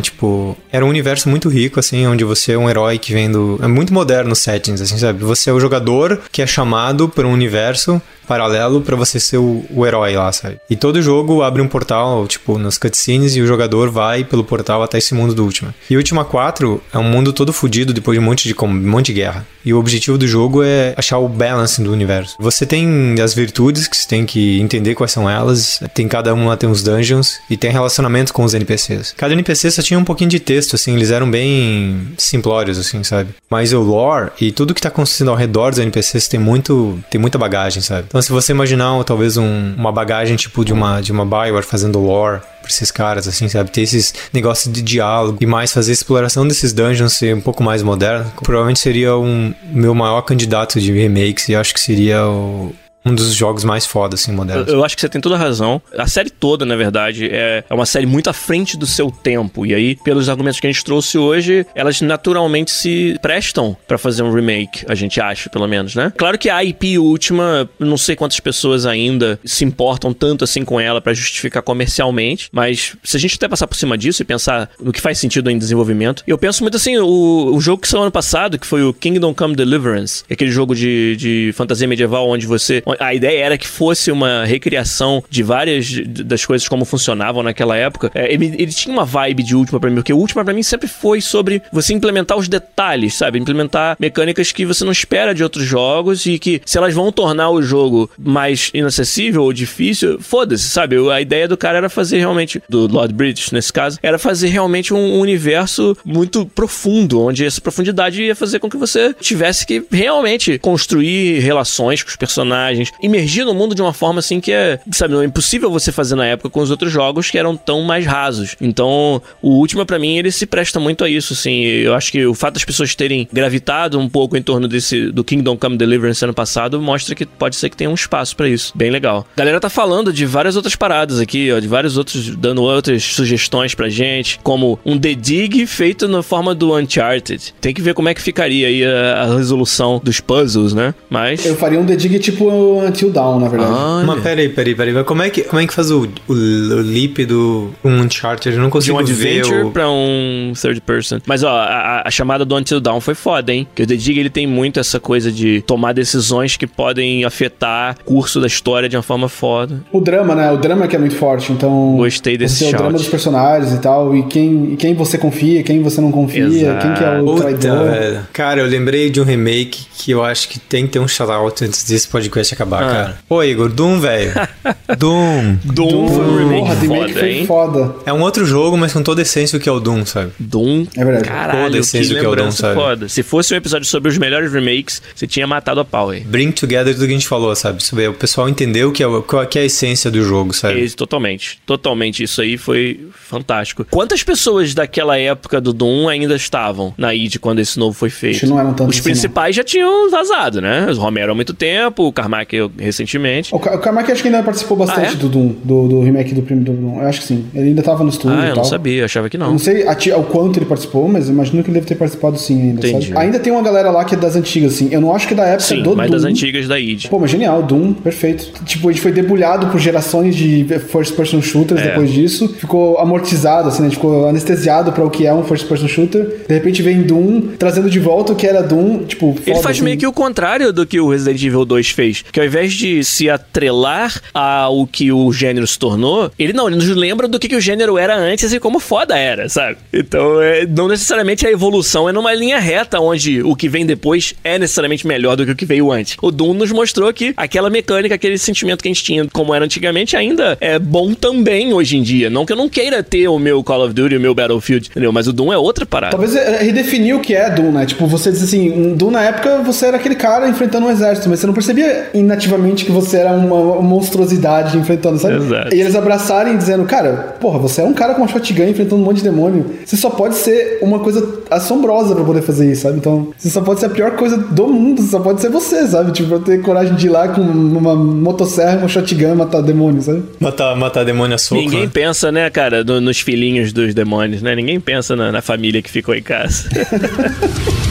tipo, era um universo muito rico, assim, onde você é um herói que vem do. É muito moderno os settings, assim, sabe? Você é o jogador que é chamado por um universo paralelo pra você ser o, o herói lá, sabe? E todo jogo abre um portal, tipo, nas cutscenes, e o jogador vai pelo portal até esse mundo do Ultima. E Ultima 4 é um mundo todo fodido depois de um monte de, um monte de guerra. E o objetivo do jogo é achar o balance do universo. Você tem as virtudes que você tem que entender quais são elas. Tem cada uma tem os dungeons e tem relacionamento com os NPCs. Cada NPC só tinha um pouquinho de texto, assim, eles eram bem simplórios, assim, sabe? Mas o lore e tudo que tá acontecendo ao redor dos NPCs tem muito, tem muita bagagem, sabe? Então, se você imaginar talvez um- uma bagagem tipo de uma de uma Bioware fazendo lore pra esses caras, assim, sabe? Ter esses negócios de diálogo e mais fazer a exploração desses dungeons ser um pouco mais moderno. Provavelmente seria um meu maior candidato de remakes e acho que seria o- um dos jogos mais foda, assim, Eu, modernos. eu acho que você tem toda a razão. A série toda, na verdade, é, é uma série muito à frente do seu tempo. E aí, pelos argumentos que a gente trouxe hoje, elas naturalmente se prestam pra fazer um remake, a gente acha, pelo menos, né? Claro que a IP última, não sei quantas pessoas ainda se importam tanto assim com ela pra justificar comercialmente, mas se a gente até passar por cima disso e pensar no que faz sentido em desenvolvimento, eu penso muito assim, o, o jogo que saiu ano passado, que foi o Kingdom Come Deliverance, aquele jogo de, de fantasia medieval onde você a ideia era que fosse uma recriação de várias das coisas como funcionavam naquela época. É, ele, ele tinha uma vibe de Última pra mim, porque o Última pra mim sempre foi sobre você implementar os detalhes, sabe? Implementar mecânicas que você não espera de outros jogos e que se elas vão tornar o jogo mais inacessível ou difícil, foda-se, sabe? A ideia do cara era fazer realmente, do Lord British nesse caso, era fazer realmente um universo muito profundo, onde essa profundidade ia fazer com que você tivesse que realmente construir relações com os personagens, imergir no mundo de uma forma assim que é, sabe, não é impossível você fazer na época com os outros jogos que eram tão mais rasos. Então, o Última pra mim ele se presta muito a isso, assim. Eu acho que o fato das pessoas terem gravitado um pouco em torno desse do Kingdom Come Deliverance ano passado mostra que pode ser que tenha um espaço pra isso. Bem legal. A galera tá falando de várias outras paradas aqui, ó, de vários outros dando outras sugestões pra gente, como um The Dig feito na forma do Uncharted. Tem que ver como é que ficaria aí a, a resolução dos puzzles, né? Mas Eu faria um The Dig tipo Until Down, na verdade. Olha. Mas peraí, peraí, peraí. Mas como é que, como é que faz o, o, o leap do um Uncharted? Eu não de consigo um ver adventure o... pra um third person. Mas ó, a, a- chamada do Until Dawn foi foda, hein? Que o The Dig ele tem muito essa coisa de tomar decisões que podem afetar o curso da história de uma forma foda. O drama, né? O drama que é muito forte, então... Gostei desse você, O drama shout. dos personagens e tal, e quem, e quem você confia, quem você não confia, Exato. quem que é o Puta, traidor. velho. Cara, eu lembrei de um remake que eu acho que tem que ter um shout-out antes desse podcast acabar, Ah. cara. Ô, Igor, Doom, velho. Doom. Doom foi um remake Porra, remake foda, foi hein? foda. É um outro jogo, mas com toda a essência do que é o Doom, sabe? Doom. É verdade. Caralho, Toda a essência do que é o Doom, sabe? foda. Se fosse um episódio sobre os melhores remakes, você tinha matado a pau aí. Bring together tudo que a gente falou, sabe? Sobre o pessoal entender o que é, o qual que é a essência do jogo, sabe? Esse, totalmente. Totalmente. Isso aí foi fantástico. Quantas pessoas daquela época do Doom ainda estavam na id quando esse novo foi feito? Acho que não eram tantos Os assim, principais já tinham vazado, né? Os Romero há muito tempo, o Carmack recentemente. O, o Carmack acho que ainda participou bastante Ah, é? do Doom, do, do remake do primeiro Doom. Eu acho que sim. Ele ainda tava no estúdio Ah, eu não sabia, eu achava que Eu não. não sei ao quanto ele participou, mas imagino que ele deve ter participado sim ainda, Entendi. sabe? Ainda tem uma galera lá que é das antigas, assim. Eu não acho que é da época Sim, do mas Doom. das antigas da id. Pô, mas genial, Doom, perfeito. Tipo, a gente foi debulhado por gerações de first person shooters É. depois disso. Ficou amortizado, assim, né? Ficou anestesiado pra o que é um first person shooter. De repente vem Doom, trazendo de volta o que era Doom, tipo, Ele foda, faz assim. meio que o contrário do que o Resident Evil 2 fez. Que ao invés de se atrelar ao que o gênero se tornou, ele não, ele nos lembra do que, que o gênero era antes e como foda era, sabe? Então, é, não necessariamente a evolução é numa linha reta onde o que vem depois é necessariamente melhor do que o que veio antes. O Doom nos mostrou que aquela mecânica, aquele sentimento que a gente tinha como era antigamente ainda é bom também hoje em dia. Não que eu não queira ter o meu Call of Duty, o meu Battlefield, entendeu? Mas o Doom é outra parada. Talvez redefinir o que é Doom, né? Tipo, você diz assim, Doom na época você era aquele cara enfrentando um exército, mas você não percebia inativamente que você era uma, monstruosidade enfrentando, sabe? Exato. E eles abraçarem dizendo, cara, porra, você é um cara com uma shotgun enfrentando um monte de demônio. Você só pode ser uma coisa assombrosa pra poder fazer isso, sabe? Então, você só pode ser a pior coisa do mundo, só pode ser você, sabe? Tipo, pra ter coragem de ir lá com uma motosserra, uma shotgun matar demônio, sabe? Matar, matar demônio a soco, Ninguém né? pensa, né, cara, no- nos filhinhos dos demônios, né? Ninguém pensa na, na família que ficou em casa.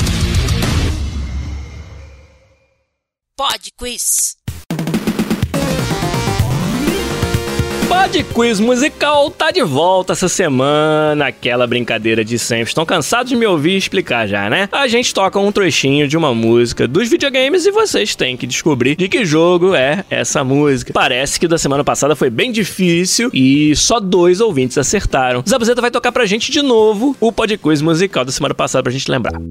Pod Quiz. Pod Quiz Musical tá de volta essa semana, aquela brincadeira de sempre. Estão cansados de me ouvir explicar já, né? A gente toca um trechinho de uma música dos videogames e vocês têm que descobrir de que jogo é essa música. Parece que da semana passada foi bem difícil e só dois ouvintes acertaram. Zabuzeta vai tocar pra gente de novo o Pod Quiz Musical da semana passada pra gente lembrar.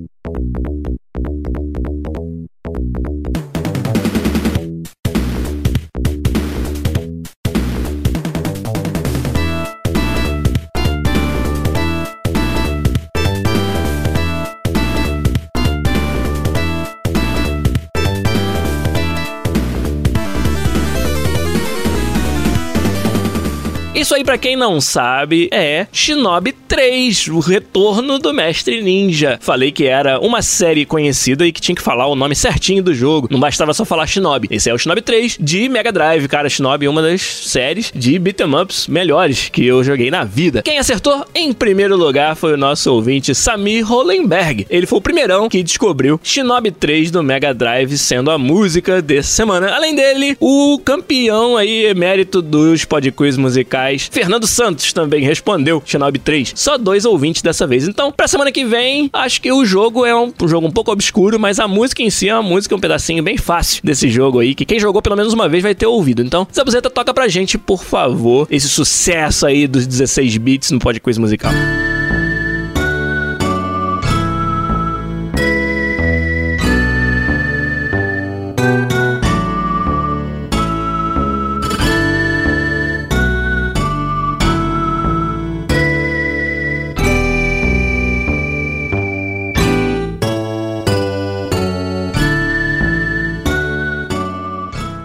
Isso aí, pra quem não sabe, é Shinobi 3, o retorno do Mestre Ninja. Falei que era uma série conhecida e que tinha que falar o nome certinho do jogo. Não bastava só falar Shinobi. Esse é o Shinobi 3 de Mega Drive. Cara, Shinobi é uma das séries de beat'em ups melhores que eu joguei na vida. Quem acertou em primeiro lugar foi o nosso ouvinte Samir Hollenberg. Ele foi o primeirão que descobriu Shinobi 3 do Mega Drive sendo a música dessa semana. Além dele, o campeão aí emérito dos podquiz musicais, Fernando Santos, também respondeu Shinobi 3. Só dois ouvintes dessa vez. Então, pra semana que vem, acho que o jogo é um, um jogo um pouco obscuro, mas a música em si é uma música, um pedacinho bem fácil desse jogo aí, que quem jogou pelo menos uma vez vai ter ouvido. Então, Zabuzeta, toca pra gente, por favor, esse sucesso aí dos 16 bits no podquiz musical.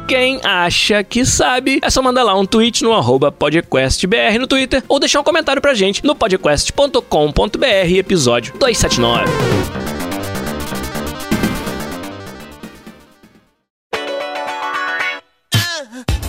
Quem acha que sabe, é só mandar lá um tweet no arroba podquestbr no Twitter ou deixar um comentário pra gente no podquest.com.br, episódio 279.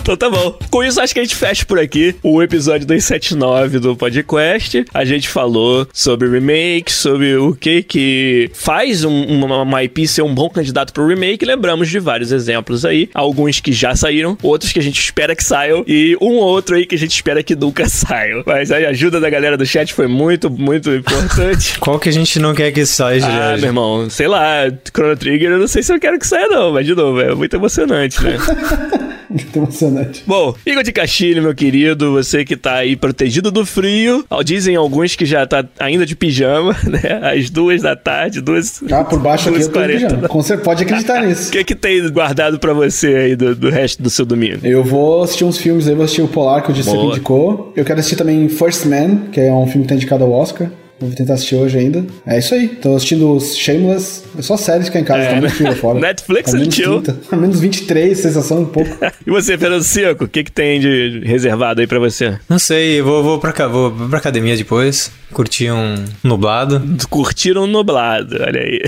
Então tá bom. Com isso, acho que a gente fecha por aqui o episódio 279 do podcast. A gente falou sobre remake, sobre o que que faz um, uma, uma IP ser um bom candidato pro remake. Lembramos de vários exemplos aí. Alguns que já saíram, outros que a gente espera que saiam e um outro aí que a gente espera que nunca saiam. Mas a ajuda da galera do chat foi muito, muito importante. Qual que a gente não quer que saia, Ah, meu irmão, sei lá, Chrono Trigger, eu não sei se eu quero que saia, não, mas de novo, é muito emocionante, né? Muito emocionante. Bom, Igor de Castilho, meu querido, você que tá aí protegido do frio. Dizem alguns que já tá ainda de pijama, né? Às duas da tarde, duas. Ah, por baixo aqui eu tô 2h40. pijama. Certeza, pode acreditar O nisso. que que tem guardado pra você aí do, do resto do seu domingo? Eu vou assistir uns filmes aí, vou assistir o Polar que o Boa. indicou. Eu quero assistir também First Man, que é um filme que tá indicado ao Oscar. Vou tentar assistir hoje ainda. É isso aí. Tô assistindo os Shameless. É só séries que é em casa, É, tá muito frio fora. Netflix tá menos chill. 30, tá menos 23, sensação um pouco. E você, Fernando Cico, o que que tem de reservado aí pra você? Não sei, eu vou, vou, pra, cá, vou pra academia depois, curtir um nublado. Curtiram nublado, olha aí.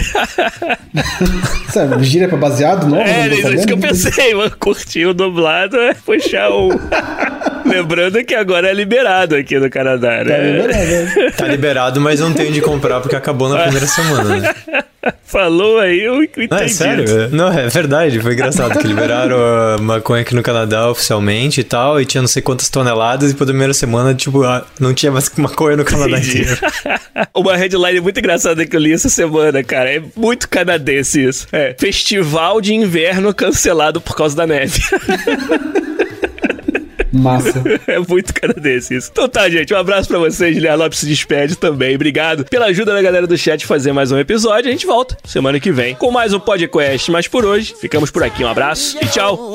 Sabe, gira pra baseado novo? É, não é isso que eu pensei, mano. Curtir o nublado é puxar um. Lembrando que agora é liberado aqui no Canadá, Tá né? liberado, né? Tá liberado, mas não tenho de comprar porque acabou na primeira semana, né? Falou aí, eu entendi. Não, é sério? Não, é verdade. Foi engraçado que liberaram a maconha aqui no Canadá oficialmente e tal, e tinha não sei quantas toneladas, e por primeira semana, tipo, ah, não tinha mais maconha no Canadá Entendi. inteiro. Uma headline muito engraçada que eu li essa semana, cara. É muito canadense isso. É, festival de inverno cancelado por causa da neve. Massa. É muito canadense isso. Então tá, gente. Um abraço pra vocês. Guilherme Lopes se despede também. Obrigado pela ajuda da galera do chat fazer mais um episódio. A gente volta semana que vem com mais um podcast. Mas por hoje, ficamos por aqui. Um abraço e tchau.